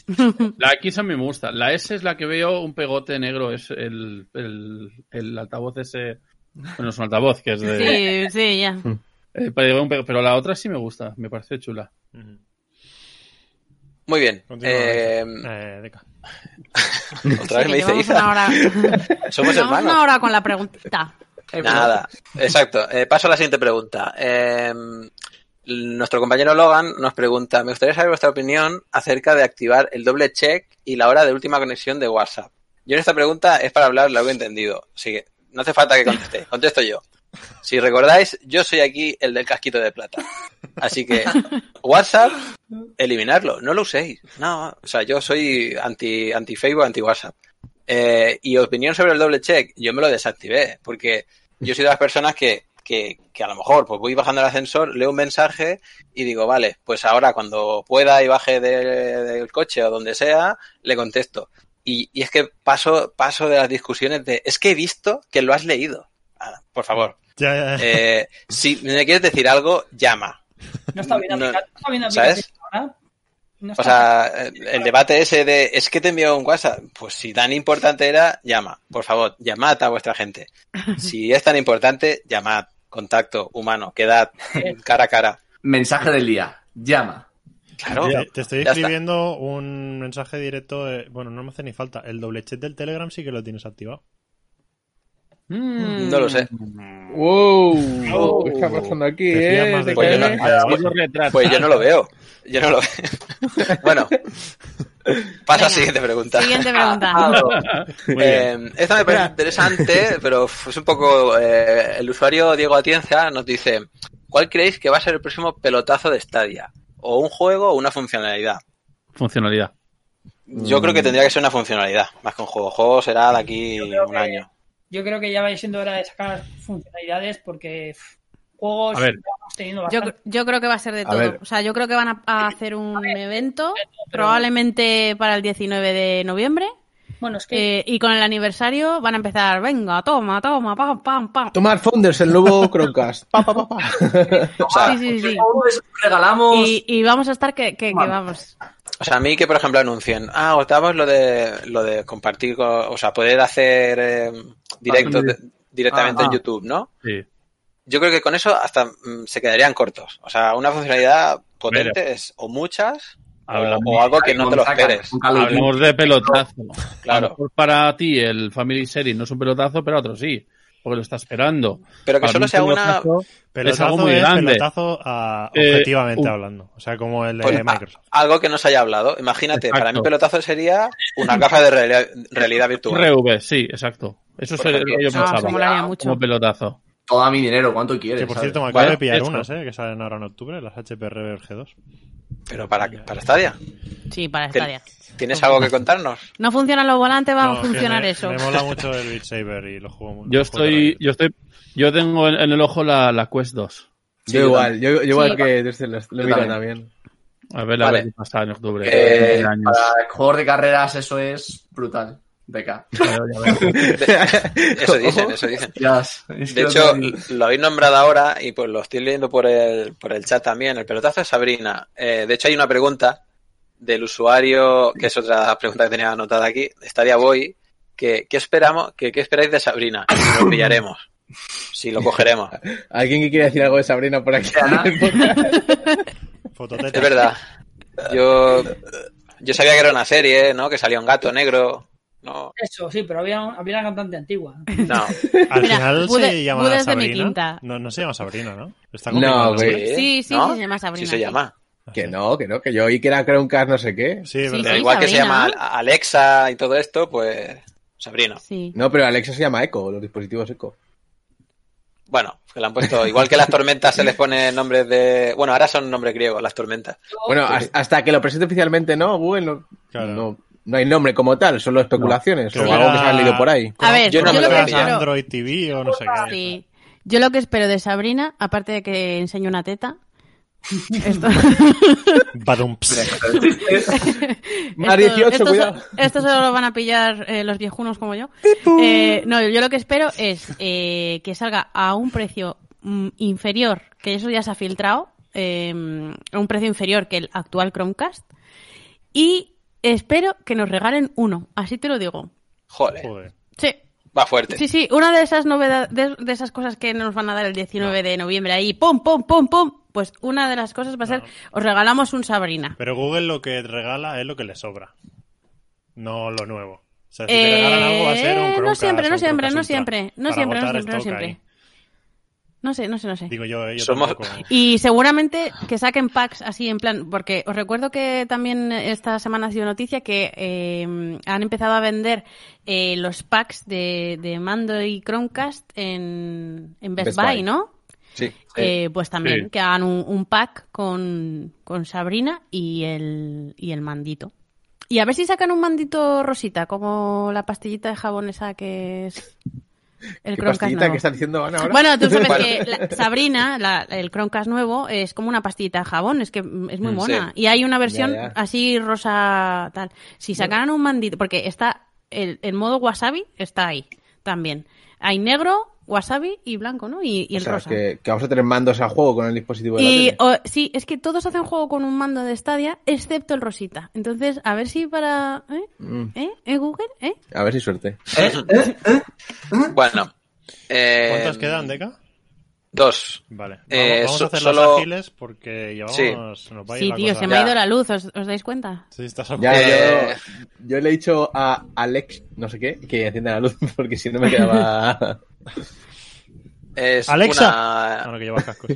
La X a mí me gusta. La S es la que veo un pegote negro. Es el, el, el altavoz ese. Bueno, es un altavoz que es de. Sí, sí, ya. eh, pero, la otra sí me gusta. Me parece chula. Muy bien. Continúa, Eh, Eh, Deca. otra vez Sí, me dice llevamos una Iza. hora, Somos hermanos. una hora con la preguntita. Nada, exacto. Eh, paso a la siguiente pregunta. Eh, nuestro compañero Logan nos pregunta, me gustaría saber vuestra opinión acerca de activar el doble check y la hora de última conexión de WhatsApp. Yo en esta pregunta es para hablar largo y entendido, así que no hace falta que contestéis, contesto yo. Si recordáis, yo soy aquí el del casquito de plata. Así que WhatsApp, eliminarlo, no lo uséis. No, o sea, yo soy anti, anti Facebook, anti WhatsApp. Eh, y opinión sobre el doble check, yo me lo desactivé, porque yo soy de las personas que, que, que a lo mejor pues voy bajando el ascensor, leo un mensaje y digo, vale, pues ahora cuando pueda y baje de- del coche o donde sea, le contesto. Y, y es que paso, paso de las discusiones de, es que he visto que lo has leído. Ah, por favor, Ya, ya, ya. eh, si me quieres decir algo, llama. No está bien No, aplicado. No está bien ¿sabes? aplicado ahora. No O sea, el el debate ese de, es que te envió un WhatsApp. Pues si tan importante era, llama. Por favor, llamad a vuestra gente. Si es tan importante, llamad. Contacto humano, quedad cara a cara. Mensaje del día. Llama. Claro. Te, te estoy está. escribiendo un mensaje directo. de- bueno, no me hace ni falta. El doble chat del Telegram sí que lo tienes activado. Mm. No lo sé. ¡Wow! ¿Qué está pasando aquí, eh? más de ¿De Pues yo no- retrata. Pues yo no lo veo. Yo no lo veo. bueno. Pasa a la siguiente pregunta. Siguiente pregunta. Muy bien. Eh, esta me parece interesante, pero es un poco. eh, el usuario Diego Atienza nos dice: ¿Cuál creéis que va a ser el próximo pelotazo de Stadia? ¿O un juego o una funcionalidad? Funcionalidad. Yo creo que tendría que ser una funcionalidad, más que un juego. Juego será de aquí un que- año. Yo creo que ya va siendo hora de sacar funcionalidades porque pff, juegos A ver. Yo, creo que va a ser de A todo. ver. O sea, yo creo que van a, a hacer un evento, pero- probablemente para el 19 de noviembre. Bueno, es que eh, y con el aniversario van a empezar, venga, toma, toma, pam, pam, pam. Tomar Founders, el nuevo Chromecast. Pa, pa, pa, pa. O sea, Sí, sí, sí. Regalamos. Y, y vamos a estar que, que, que vamos. o sea, a mí que, por ejemplo, anuncien, ah, os damos lo de, lo de compartir, con- o sea, poder hacer eh, directos de- directamente Ah, en ah. YouTube, ¿no? Sí. Yo creo que con eso hasta mm, se quedarían cortos. O sea, una funcionalidad potente es o muchas o, Hablamos- o algo que no te lo esperes. Hablamos de pelotazo. A lo Claro. mejor para ti el Family Series no es un pelotazo, pero otro sí. Porque lo está esperando. Pero que Para solo sea un una... pelotazo es algo muy es grande. pelotazo a- Eh, objetivamente un- hablando. O sea, como el de pues, a- Microsoft. algo que no se haya hablado. Imagínate, para mí pelotazo sería una gafa de realidad, realidad virtual. RV, sí, exacto. Eso es lo que yo Ah, pensaba. Como pelotazo. Toda mi dinero, ¿cuánto quieres? Que por ¿sabes? cierto, me acabo de pillar hecho. unas, ¿eh? Que salen ahora en octubre, las HP Rever G2. Pero para, para Stadia. Sí, para Stadia. ¿Tienes algo que contarnos? No funcionan los volantes, va No, a funcionar me, eso. Me mola mucho el Beat Saber y lo juego mucho. Yo estoy, yo estoy, yo tengo en, en el ojo la, la Quest 2. Yo igual, yo, yo igual Sí. que desde lo, lo también. también. A ver, a Vale. ver qué pasa en octubre. Eh, 20 años. Para juegos de carreras eso es brutal. Beca. Ya veo, ya veo. Eso dicen, eso dicen. De hecho, lo habéis nombrado ahora y pues lo estoy leyendo por el, por el chat también. El pelotazo de Sabrina. Eh, de hecho, hay una pregunta del usuario, que es otra pregunta que tenía anotada aquí, Stadia Boy, que ¿qué esperamos? Que, ¿Qué esperáis de Sabrina? Si lo pillaremos. Si lo cogeremos. ¿Alguien que quiere decir algo de Sabrina por aquí? Es verdad. Yo, yo sabía que era una serie, ¿no? Que salía un gato negro. No, eso, sí, pero había, había una cantante antigua. no. Al Mira, final Bude- se llama Bude es de mi Sabrina. quinta. No, no se llama Sabrina, ¿no? Está No. Sí, sí, ¿no? sí, se llama Sabrina, Sí se llama. Que no, que no, que yo oí que era Chromecast no sé qué. Sí, Sí, igual que se llama Alexa y todo esto, pues Sabrina. Sí. No, pero Alexa se llama Echo, los dispositivos Echo. Bueno, que le han puesto, igual que las tormentas se les pone nombres de. Bueno, ahora son nombres griegos, las tormentas. Bueno, has- hasta que lo presente oficialmente, ¿no? Google no, Claro. no, no hay nombre como tal, solo especulaciones o algo que se han leído por ahí. A ver, Yo yo, no me lo lo que espero... Android TV o no sé qué. Sí. Yo lo que espero de Sabrina, aparte de que enseñe una teta... Esto... Badumps. Mar Esto- 18, esto, cuidado. esto solo lo van a pillar eh, los viejunos como yo. Eh, no, yo lo que espero es eh, que salga a un precio mm, inferior, que eso ya se ha filtrado, eh, a un precio inferior que el actual Chromecast. Y espero que nos regalen uno, así te lo digo. Joder. Joder. Sí, Va fuerte. Sí, sí, una de esas novedades, de, de esas cosas que nos van a dar el 19 de noviembre ahí, pum, pum, pum, pum, pues una de las cosas va a ser, os regalamos un Sabrina. Pero Google lo que regala es lo que le sobra. No lo nuevo. O sea, si Eh, te regalan algo va a ser un no Chromecast, siempre, no siempre, no siempre, no siempre, no siempre, no siempre. No sé, no sé, no sé. Digo yo, eh, yo Somos- tampoco- Y seguramente que saquen packs así en plan, porque os recuerdo que también esta semana ha sido noticia que eh, han empezado a vender eh, los packs de, de Mando y Chromecast en, en Best, Best Buy, Buy. ¿no? Sí. Eh, pues también Sí. que hagan un, un pack con, con Sabrina y el, y el mandito. Y a ver si sacan un mandito rosita, como la pastillita de jabón esa que es el ¿Qué Chromecast nuevo. que está diciendo Ana ahora? Bueno, tú sabes Bueno. que la- Sabrina, la- el Chromecast nuevo, es como una pastillita de jabón, es que es muy Mm, mona. sí. Y hay una versión Ya, ya. así rosa tal. Si sacaran un mandito, porque está el, el modo wasabi está ahí también. Hay negro, wasabi y blanco, ¿no? Y, y O el sea, rosa. que, que vamos a tener mandos al juego con el dispositivo de la Y tele. o- sí, es que todos hacen juego con un mando de Stadia, excepto el Rosita. Entonces, a ver si para... ¿Eh? Mm, ¿Eh? ¿Eh, Google? ¿Eh? A ver si suerte. Bueno. eh, ¿Cuántos quedan, Deca? Dos. Vale. Vamos, Eh, vamos so- a hacer solo- los ágiles porque llevamos... Sí. se nos va a ir Sí, la tío, cosa. se me ha ido la luz, ¿os, os dais cuenta? Sí, estás Ya, Eh, yo, yo le he dicho a Alex, no sé qué, que encienda la luz, porque si no me quedaba... Es Alexa. una- Ahora que llevas cascos.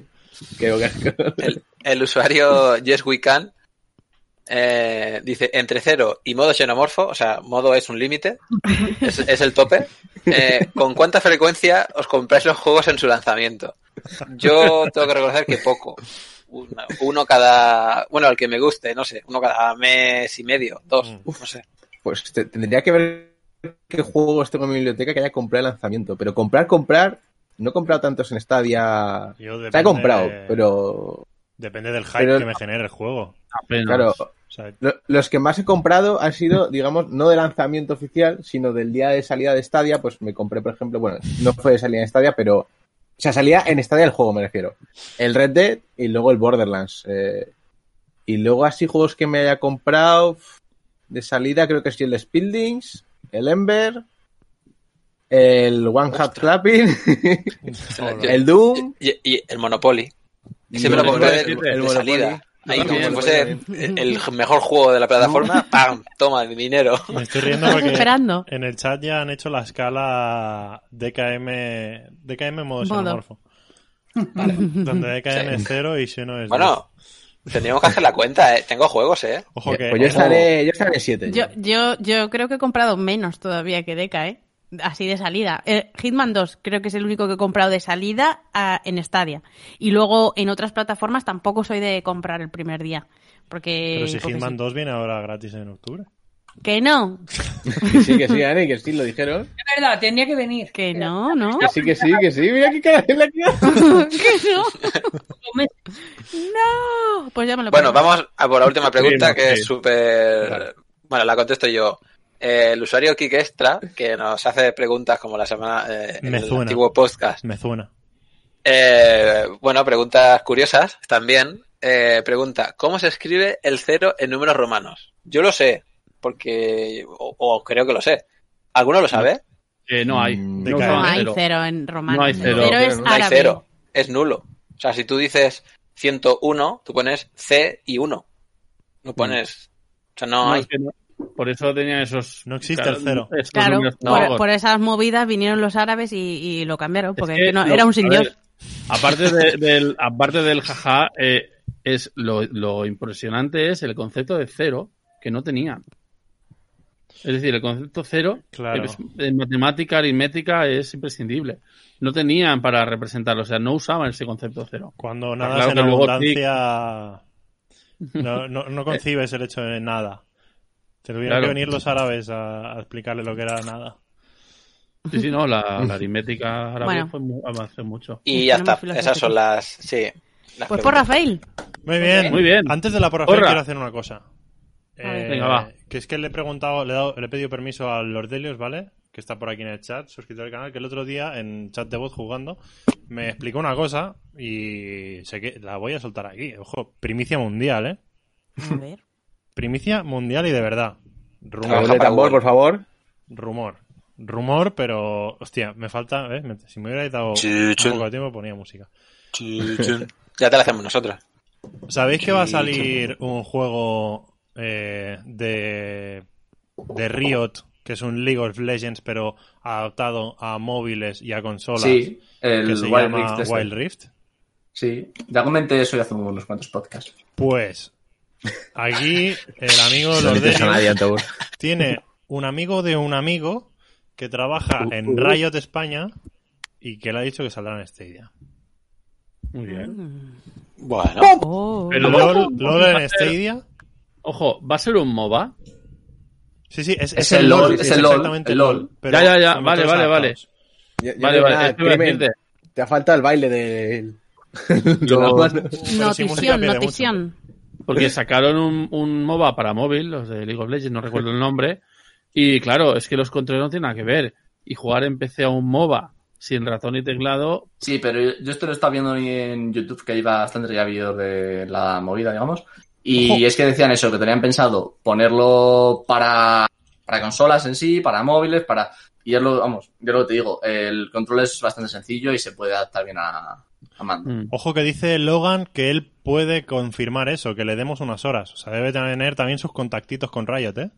El, el usuario Yes We Can eh, dice entre cero y modo xenomorfo, o sea, modo es un límite, es, es el tope. Eh, ¿Con cuánta frecuencia os compráis los juegos en su lanzamiento? Yo tengo que reconocer que poco. Una- uno cada, bueno, el que me guste, no sé, uno cada mes y medio, dos, Mm. no sé. Pues te- tendría que ver qué juegos tengo en mi biblioteca que haya comprado el lanzamiento. Pero comprar, comprar, no he comprado tantos en Stadia. Yo depende- comprado, pero Depende del hype Pero- que me genere el juego. Apenas. claro, O sea, lo- los que más he comprado han sido, digamos, no de lanzamiento oficial, sino del día de salida de Stadia. Pues me compré, por ejemplo, bueno, no fue de salida en Stadia, pero. O sea, salía en Stadia el juego, me refiero. El Red Dead y luego el Borderlands. eh, y luego así juegos que me haya comprado de salida, creo que es el Buildings, el Ember, el One Hat Clapping, el Doom. Y, y el Monopoly. Ese me lo compré de, el Monopoly. salida. Ahí como si fuese el mejor juego de la plataforma, ¡pam! Toma, el dinero. me estoy riendo porque esperando. en el chat ya han hecho la escala DKM, DKM modo Modo. xenomorfo. Donde DKM es 0 y Xeno es Bueno, tendríamos que hacer la cuenta, ¿eh? Tengo juegos, ¿eh? 10. Ojo que... Pues yo estaré, yo estaré en 7. Yo, yo, yo creo que he comprado menos todavía que Deca, ¿eh? Así de salida. Eh, Hitman 2 creo que es el único que he comprado de salida a- en Stadia. Y luego en otras plataformas tampoco soy de comprar el primer día. Porque... Pero si porque Hitman sí. 2 viene ahora gratis en octubre. Que no, Que sí, que sí, Ani, que sí, lo dijeron. Es verdad, tenía que venir. que no, no. Que sí, que sí, que sí. Mira qué cara tiene la tía. que no. No. Pues ya me lo Bueno, pongo. vamos a por la última pregunta, que es súper... Bueno, la contesto yo. Eh, el usuario Kik Extra, que nos hace preguntas como la semana... eh, en Me el suena. antiguo podcast. Me suena. Eh, bueno, preguntas curiosas también. Eh, pregunta, ¿cómo se escribe el cero en números romanos? Yo lo sé, porque... O, o creo que lo sé. ¿Alguno lo sabe? Eh, no hay. Mm, No hay cero. en romano. No hay cero. Cero es No No hay árabe. cero, es nulo. O sea, si tú dices 101, tú pones C y 1. No pones... O sea, no No, hay... es que no. Por eso tenían esos. No existe el cero. Claro, por, esas movidas vinieron los árabes y, y lo cambiaron, porque Es que no- era un a señor. ver, aparte, de- del, aparte del jaja, eh, es lo, lo impresionante es el concepto de cero que no tenían. Es decir, el concepto cero Claro. es- en matemática, aritmética es imprescindible. No tenían para representarlo, o sea, no usaban ese concepto cero. Cuando nadas claro en luego abundancia, no, no, no concibes el hecho de nada. Te tuvieron Claro. que venir los árabes a, a explicarle lo que era nada. Sí, sí, no, la, la aritmética árabe Bueno. fue mu- avanzó mucho. Y ya está. Esas son las... Sí. las Pues por. Rafael. Muy bien. Muy bien. Antes de la porra Porra. quiero hacer una cosa. ver. Venga, va. Que es que le he preguntado, le he, dado- le he pedido permiso a Lordelios, ¿vale? Que está por aquí en el chat, suscriptor del canal, que el otro día en chat de voz jugando me explicó una cosa y sé que la voy a soltar aquí. Ojo, primicia mundial, ¿eh? A ver. Primicia mundial y de verdad. Rumor. Tambor, por favor. Rumor. rumor, pero hostia, me falta, ¿eh? Si me hubiera dado un poco de tiempo ponía música. Ya te la hacemos nosotros. ¿Sabéis que va a salir un juego eh, de, de Riot, que es un League of Legends, pero adaptado a móviles y a consolas, Sí, el que se Wild llama Rift este. Wild Rift? Sí, ya comenté eso y hace unos cuantos podcasts. Pues aquí el amigo No Lordeño Antobur. tiene un amigo de un amigo que trabaja en Riot España y que le ha dicho que saldrá en Stadia. Muy bien. Bueno, Oh. Pero LOL, LOL en Stadia. Ojo, ¿va a ser un MOBA? Sí, sí, es, Es el LOL, es el LOL, exactamente el LOL. pero Ya, ya, ya, vale, vale, vale. Ya- ya Vale, no vale, crimen. Te ha faltado el baile de... de Yo- música Notición, notición. Porque sacaron un, un MOBA para móvil, los de League of Legends, no recuerdo el nombre. Y claro, es que los controles no tienen nada que ver. Y jugar en PC a un MOBA sin ratón y teclado, Sí, pero yo yo esto lo estaba viendo en YouTube, que hay bastante ya vídeos de la movida, digamos. Y Ojo. es que decían eso, que tenían pensado ponerlo para, para consolas en sí, para móviles, para... Y es lo, vamos, yo lo que te digo, el control es bastante sencillo y se puede adaptar bien a, mm, Ojo que dice Logan que él puede confirmar eso, que le demos unas horas. O sea, debe tener también sus contactitos con Riot, ¿eh?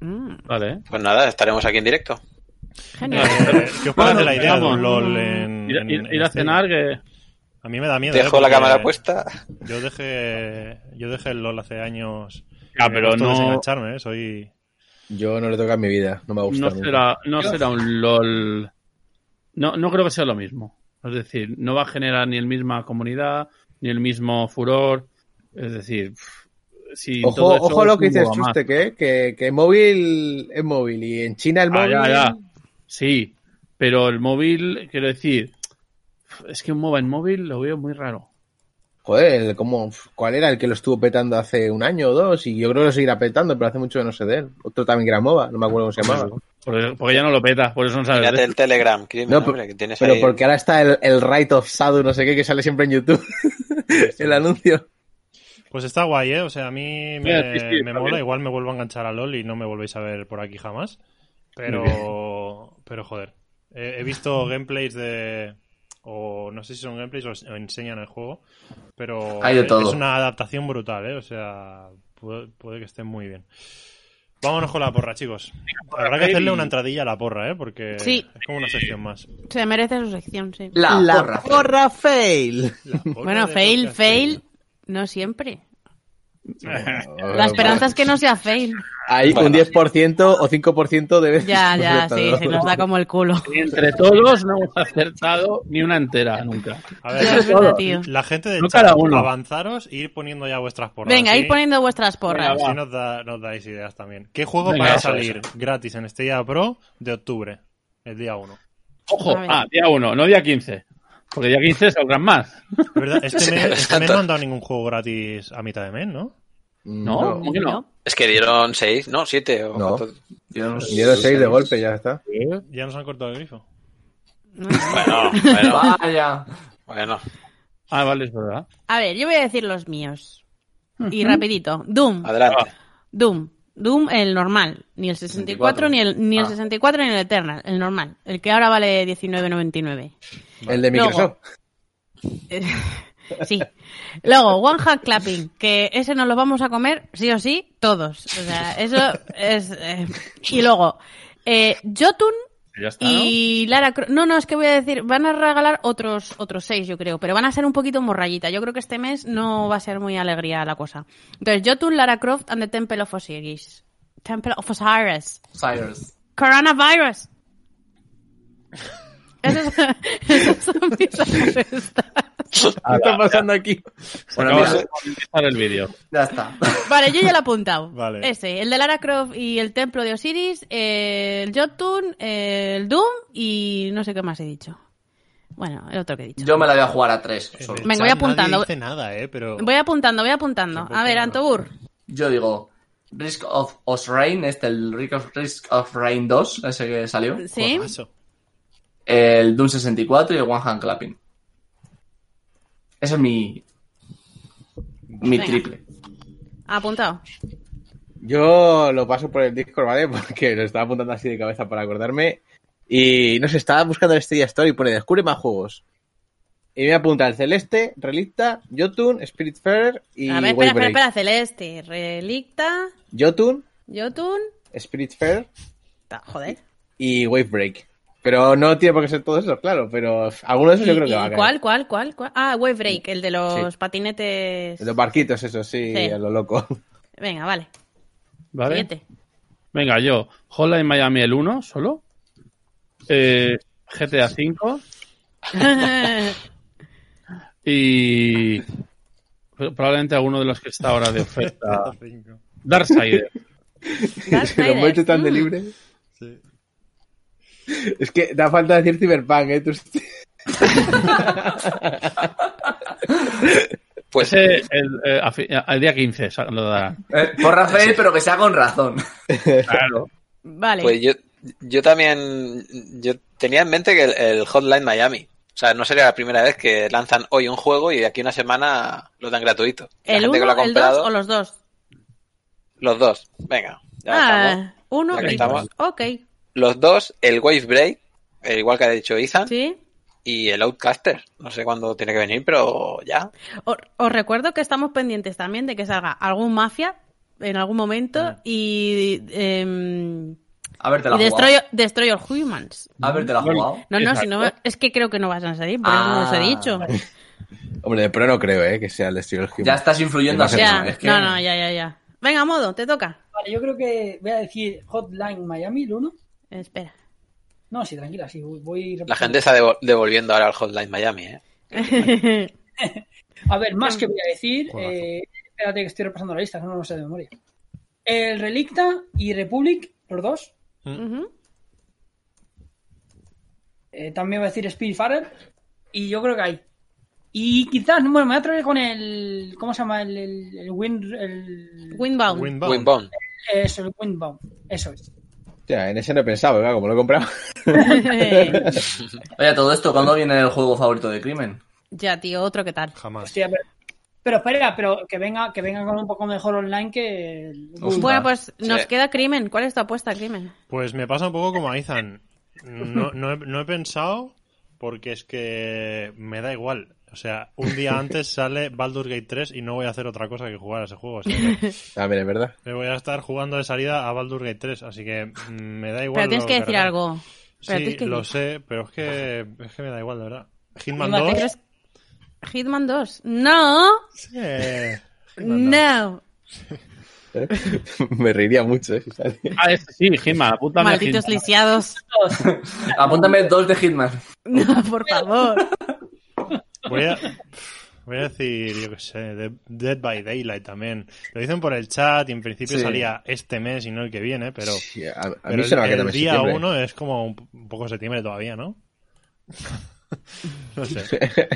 Mm, vale. pues nada, estaremos aquí en directo. genial. Eh, ¿Qué os parece la idea de un LOL en, Ir, en- ir- en ir a cenar, que A mí me da miedo. ¿eh? Dejo la cámara puesta. Yo dejé, yo dejé el LOL hace años. Ah, pero no- desengancharme, ¿eh? Soy... Yo no le toca en mi vida, no me gusta. no será, no será un LOL. No, no creo que sea lo mismo. Es decir, no va a generar ni el misma comunidad, ni el mismo furor. Es decir, si Ojo, todo eso ojo lo es que dices. Chuste, que, que, que móvil es móvil y en China el Ah, móvil... ya, ya. Sí, pero el móvil, quiero decir, es que un MOBA en móvil lo veo muy raro. Joder, ¿cómo, ¿cuál era el que lo estuvo petando hace un año o dos? Y yo creo que lo seguirá petando, pero hace mucho que no sé de él. Otro también que era MOBA, no me acuerdo cómo se llamaba. Porque, porque ya no lo peta, por eso no sabes. Mírate el Telegram, crimen, No, hombre, que tienes Pero ahí. porque ahora está el, el Right of Sadu, no sé qué, que sale siempre en YouTube. el anuncio. Pues está guay, ¿eh? O sea, a mí me, Mira, sí, sí, me mola. bien. Igual me vuelvo a enganchar a LOL y no me volvéis a ver por aquí jamás. Pero, pero joder. He, he visto gameplays de... O no sé si son gameplays o, enseñan el juego. Pero Hay de es- todo. es una adaptación brutal, ¿eh? O sea, puede, puede que esté muy bien. Vámonos con la porra, chicos. Habrá que hacerle una entradilla a la porra, ¿eh? Porque Sí. es como una sección más. Se merece su sección, sí. La, porra. fail. La porra Bueno, fail, fail, no siempre. La esperanza es que no sea fail. Hay un 10% o 5% de veces. Ya, ya, sí, se nos da como el culo. Y entre todos no hemos acertado ni una entera nunca. A ver, Ya, es verdad, tío. la gente del No chat, uno. avanzaros e ir poniendo ya vuestras porras. Venga, ir poniendo vuestras porras. Venga. Así nos, da- nos dais ideas también. ¿Qué juego Venga, va a eso, salir gratis en Stadia Pro de octubre? El día 1. Ojo, ah, día 1, no día 15. Porque día 15 saldrán más. ¿Verdad? Este Sí, mes, este mes no han dado ningún juego gratis a mitad de mes, ¿no? ¿No? ¿Cómo que no? Es que dieron seis, ¿no? Siete. O No. no. Dieron 6 de golpe, ya está. Ya nos han cortado el grifo. Bueno, bueno, Vaya. bueno. Ah, vale, es verdad. A ver, yo voy a decir los míos. Y rapidito. Doom. Adelante. Doom. Doom, el normal. Ni el 64, 64. ni el, ni el Ah. 64, ni el Eternal. El normal. El que ahora vale 19.99. El de Luego. Microsoft. Sí. Luego, One Hand Clapping, que ese nos lo vamos a comer sí o sí todos. O sea, eso es... eh, Y luego, eh, Jotun Ya está, ¿no? y Lara Croft... No, no, es que voy a decir, van a regalar otros otros seis, yo creo, pero van a ser un poquito morrayita. Yo creo que este mes no va a ser muy alegría la cosa. Entonces, Jotun, Lara Croft and the Temple of Osiris. Temple of Osiris. Cyrus. Coronavirus. Esas, esas son mis apuestas. ¿Qué está pasando aquí? Bueno, Bueno, mira, mira. empezar el vídeo. Ya está. Vale, yo ya lo he apuntado. Vale. Ese, el de Lara Croft y el Templo de Osiris, eh, el Jotun, eh, el Doom y no sé qué más he dicho. Bueno, el otro que he dicho. Yo me la voy a jugar a tres. Solo. Venga, voy apuntando. Nadie dice nada, ¿eh? Pero... Voy apuntando, voy apuntando. A ver. Antobur. Yo digo Risk of Osrain, este, el Risk of, Risk of Rain 2, ese que salió. ¿Sí? Juegazo. El Doom 64 y el One Hand Clapping. Ese es mi. Mi Venga. triple. Apuntado. Yo lo paso por el Discord, ¿vale? Porque lo estaba apuntando así de cabeza para acordarme. Y no sé, estaba buscando el Stadia Store y pone descubre más juegos. Y me apunta el Celeste, Relicta, Jotun, Spiritfarer y A ver, espera, espera, espera. Celeste, Relicta, Jotun, Jotun. Spiritfarer Ta- Joder. y Wavebreak. Pero no tiene por qué ser todo eso, claro. Pero alguno de esos yo ¿Y- creo que va a caer. ¿Cuál, cuál, cuál, cuál? Ah, Wave Break, el de los Sí. patinetes. Los barquitos, eso sí, Sí. a lo loco. Venga, vale. ¿Vale? Siguiente. Venga, yo. Hotline Miami el 1 solo. Eh, GTA 5. Y probablemente alguno de los que está ahora de oferta. Darksider. Se lo hecho tan de libre. Sí. Es que da falta decir Cyberpunk, ¿eh? Tú- Pues el, eh, al día 15 sa- lo darán. Eh, por Rafael, pero que sea con razón. Claro. Vale. Pues yo, yo también yo tenía en mente que el, el Hotline Miami. O sea, no sería la primera vez que lanzan hoy un juego y de aquí a una semana lo dan gratuito. La ¿El gente que lo uno, ha el dos comprado, o los dos? los dos. Venga, ya estamos. Ah, uno Ya y estamos. dos. Ok. Los dos, el Wave Break, eh, igual que ha dicho Ethan, Sí. y el Outcaster. No sé cuándo tiene que venir, pero ya. Os, os recuerdo que estamos pendientes también de que salga algún Mafia en algún momento Ah. y, em, A ver, te la y. Destroy, Destroy All Humans. A ver, te la jugado. No, no, si no, es que creo que no vas a salir, por eso Ah. os he dicho. Hombre, de pro no creo, ¿eh? Que sea el Destroy All Ya Humans. estás influyendo a. Ya, es que... no, no, ya, ya, ya. Venga, modo, te toca. Vale, yo creo que voy a decir Hotline Miami, el 1. Espera. No, sí, tranquila, sí, voy La gente está devo- devolviendo ahora al Hotline Miami, ¿eh? A ver, más que voy a decir. Eh, espérate que estoy repasando la lista, que no lo sé de memoria. El Relicta y Republic, los dos. Ujú. Eh, también voy a decir Spiritfarer. Y yo creo que hay. Y quizás, bueno, me voy a atrever con el. ¿Cómo se llama? El, el, el Wind. El, Windbound. Windbound. Windbound. eso, el Windbound. Eso es. Ya, en ese no he pensado, claro, como lo he comprado. Oye, todo esto, ¿cuándo viene el juego favorito de crimen? ya, tío, otro que tal. Jamás. Hostia, pero, pero espera, pero que venga, que venga con un poco mejor online que. Bueno, pues nos Sí. queda crimen. ¿Cuál es tu apuesta, crimen? Pues me pasa un poco como a Ethan. No, no, he, no he pensado porque es que me da igual. O sea, un día antes sale Baldur's Gate 3 y no voy a hacer otra cosa que jugar a ese juego. O sea, que Ah, mira, es verdad. me voy a estar jugando de salida a Baldur's Gate 3, así que mm, me da igual. Pero tienes que decir algo. Pero Sí, que lo sé, pero es que, es que me da igual, de verdad. Hitman Hitman 2. Pero es- Hitman 2. No, Sí, Hitman 2. no. me reiría mucho, ¿eh? Si sale. Ah, este sí, Hitman, apúntame. Malditos Hitman. lisiados. Apúntame dos de Hitman. No, por favor. Voy a, voy a decir, yo qué sé, de- Dead by Daylight también. Lo dicen por el chat y en principio Sí. salía este mes y no el que viene, pero, Sí, a, a pero mí el, se me día septiembre. uno es como un, un poco septiembre todavía, ¿no? no sé.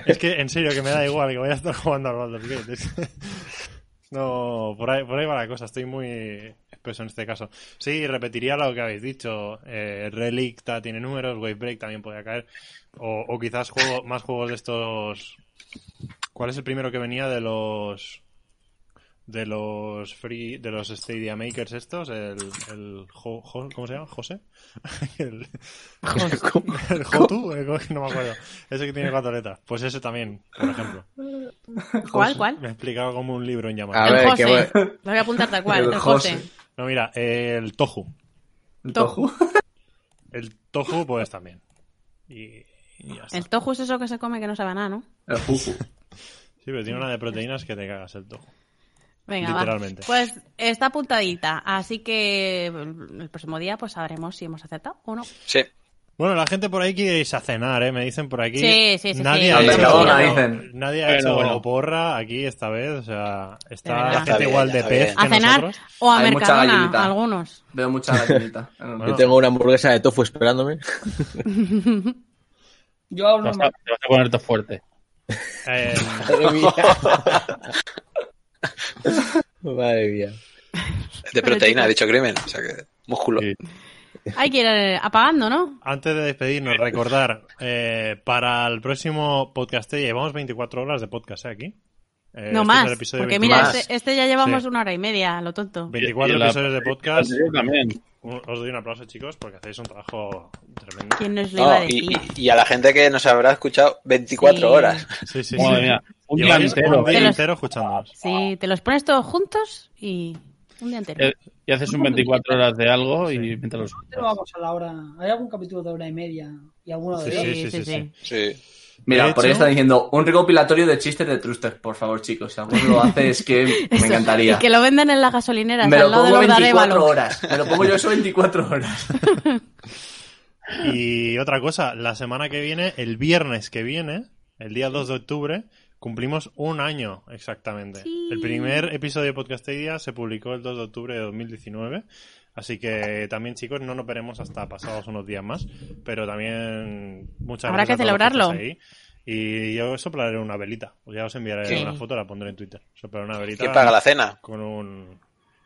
Es que en serio que me da igual que voy a estar jugando al Baldur's Gate. No, por ahí, por ahí va la cosa, estoy muy espeso en este caso. Sí, repetiría lo que habéis dicho. Eh, Relicta tiene números, Wave Break también podría caer. O, o quizás juego, más juegos de estos. ¿Cuál es el primero que venía de los. De los free. de los Stadia Makers estos? El. el Jo- Jo- ¿Cómo se llama? ¿José? el, el Jotu, eh, no me acuerdo. Ese que tiene cuatro letras. Pues ese también, por ejemplo. ¿Cuál, cuál? Me he explicado como un libro en A llamas. El ver, José. que voy- Lo voy a apuntar tal cual. El El José. José. No, mira, el Tohu. Tofu. El Tohu, pues también. Y, y ya está. El tofu es eso que se come que no sabe nada, ¿no? El Juju. Sí, pero tiene una de proteínas que te cagas el Tohu. Venga, va. Pues está apuntadita, así que el próximo día pues sabremos si hemos acertado o no. Sí. Bueno, la gente por ahí quiere irse a cenar, ¿eh? Me dicen por aquí. Sí, sí, sí, Nadie sí. ha A hecho, Mercadona, dicen. Nadie ha hecho bueno. porra aquí esta vez. O sea, está la Está gente bien, igual de pez A cenar nosotros. o a Hay mucha Mercadona, gallinita. algunos. Veo mucha gallinita. Yo tengo una hamburguesa de tofu esperándome. Yo aún Te no vas, me- a, te vas a poner todo fuerte. Eh, Madre mía. De proteína, ha dicho crimen. O sea que, músculo. Sí. Hay que ir eh, apagando, ¿no? antes de despedirnos, recordar, eh, para el próximo podcast, ya llevamos 24 horas de podcast ¿eh? aquí. Eh, no este es más, porque 24. mira, este, este ya llevamos Sí. una hora y media, lo tonto. 24 Y la- episodios de podcast. Yo también. Os doy un aplauso, chicos, porque hacéis un trabajo tremendo. ¿Quién nos lo iba a No, y, decir? y- y a la gente que nos habrá escuchado 24 Sí. horas. Sí, sí, Madre sí. mía, un día entero. entero escuchándonos. Sí, te los pones todos juntos y un día entero. Eh, Y haces un 24 horas de algo y mientras los Pero vamos a la hora. ¿Hay algún capítulo de hora y media y alguno de Sí, sí, sí, sí. Sí. Mira, por ahí está diciendo un recopilatorio de chistes de Truster, por favor, chicos. Si alguno lo hace, es que me Eso, encantaría. Y que lo venden en las gasolineras, Me lo pongo los de 24 Arévalo. horas. Me lo pongo yo eso 24 horas. Y otra cosa, la semana que viene, el viernes que viene, el día 2 de octubre, cumplimos un año exactamente. Sí. El primer episodio de Podcastedia se publicó el 2 de octubre de 2019. Así que también, chicos, no nos veremos hasta pasados unos días más. Pero también muchas Habrá gracias que a todos los celebrarlo. Y yo soplaré una velita. Pues ya os enviaré Sí. una foto, la pondré en Twitter. Soplaré una velita. ¿Quién paga la cena? Con un...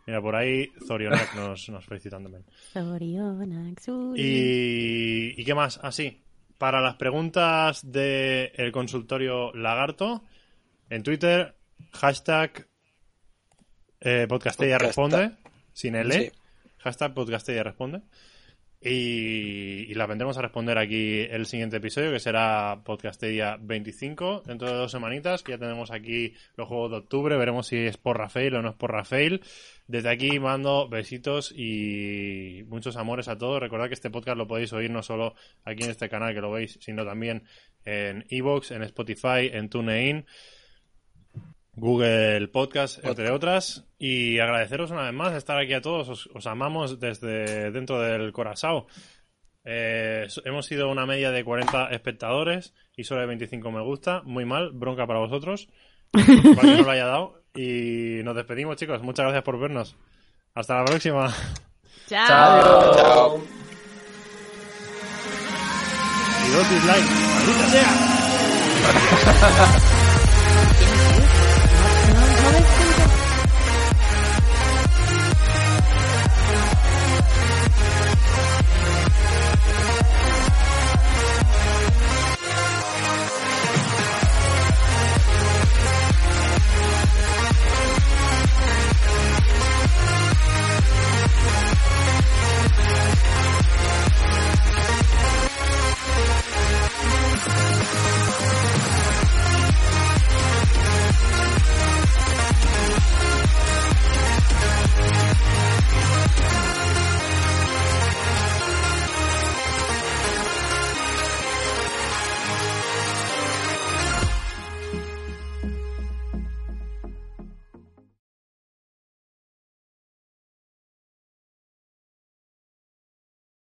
Mira, por ahí Zorionak nos, nos felicitan también. Zorionak. ¿Y, ¿y qué más? Así, para las preguntas del consultorio Lagarto, en Twitter, hashtag eh, Podcastella responde, sin L, Sí. hashtag Podcastella responde. Y, y las vendremos a responder aquí el siguiente episodio, que será Podcastedia 25, dentro de dos semanitas, que ya tenemos aquí los juegos de octubre, veremos si es por Rafael o no es por Rafael. Desde aquí mando besitos y muchos amores a todos. Recordad que este podcast lo podéis oír no solo aquí en este canal que lo veis, sino también en Evox, en Spotify, en TuneIn, Google Podcast, entre otras. Y agradeceros una vez más estar aquí a todos. Os, os amamos desde dentro del corazón. Eh, hemos sido una media de 40 espectadores y solo de 25 me gusta. Muy mal, bronca para vosotros. Para que no lo haya dado. Y nos despedimos, chicos. Muchas gracias por vernos. Hasta la próxima. Chao. Chao. Y dos dislikes. ¡Maldita sea!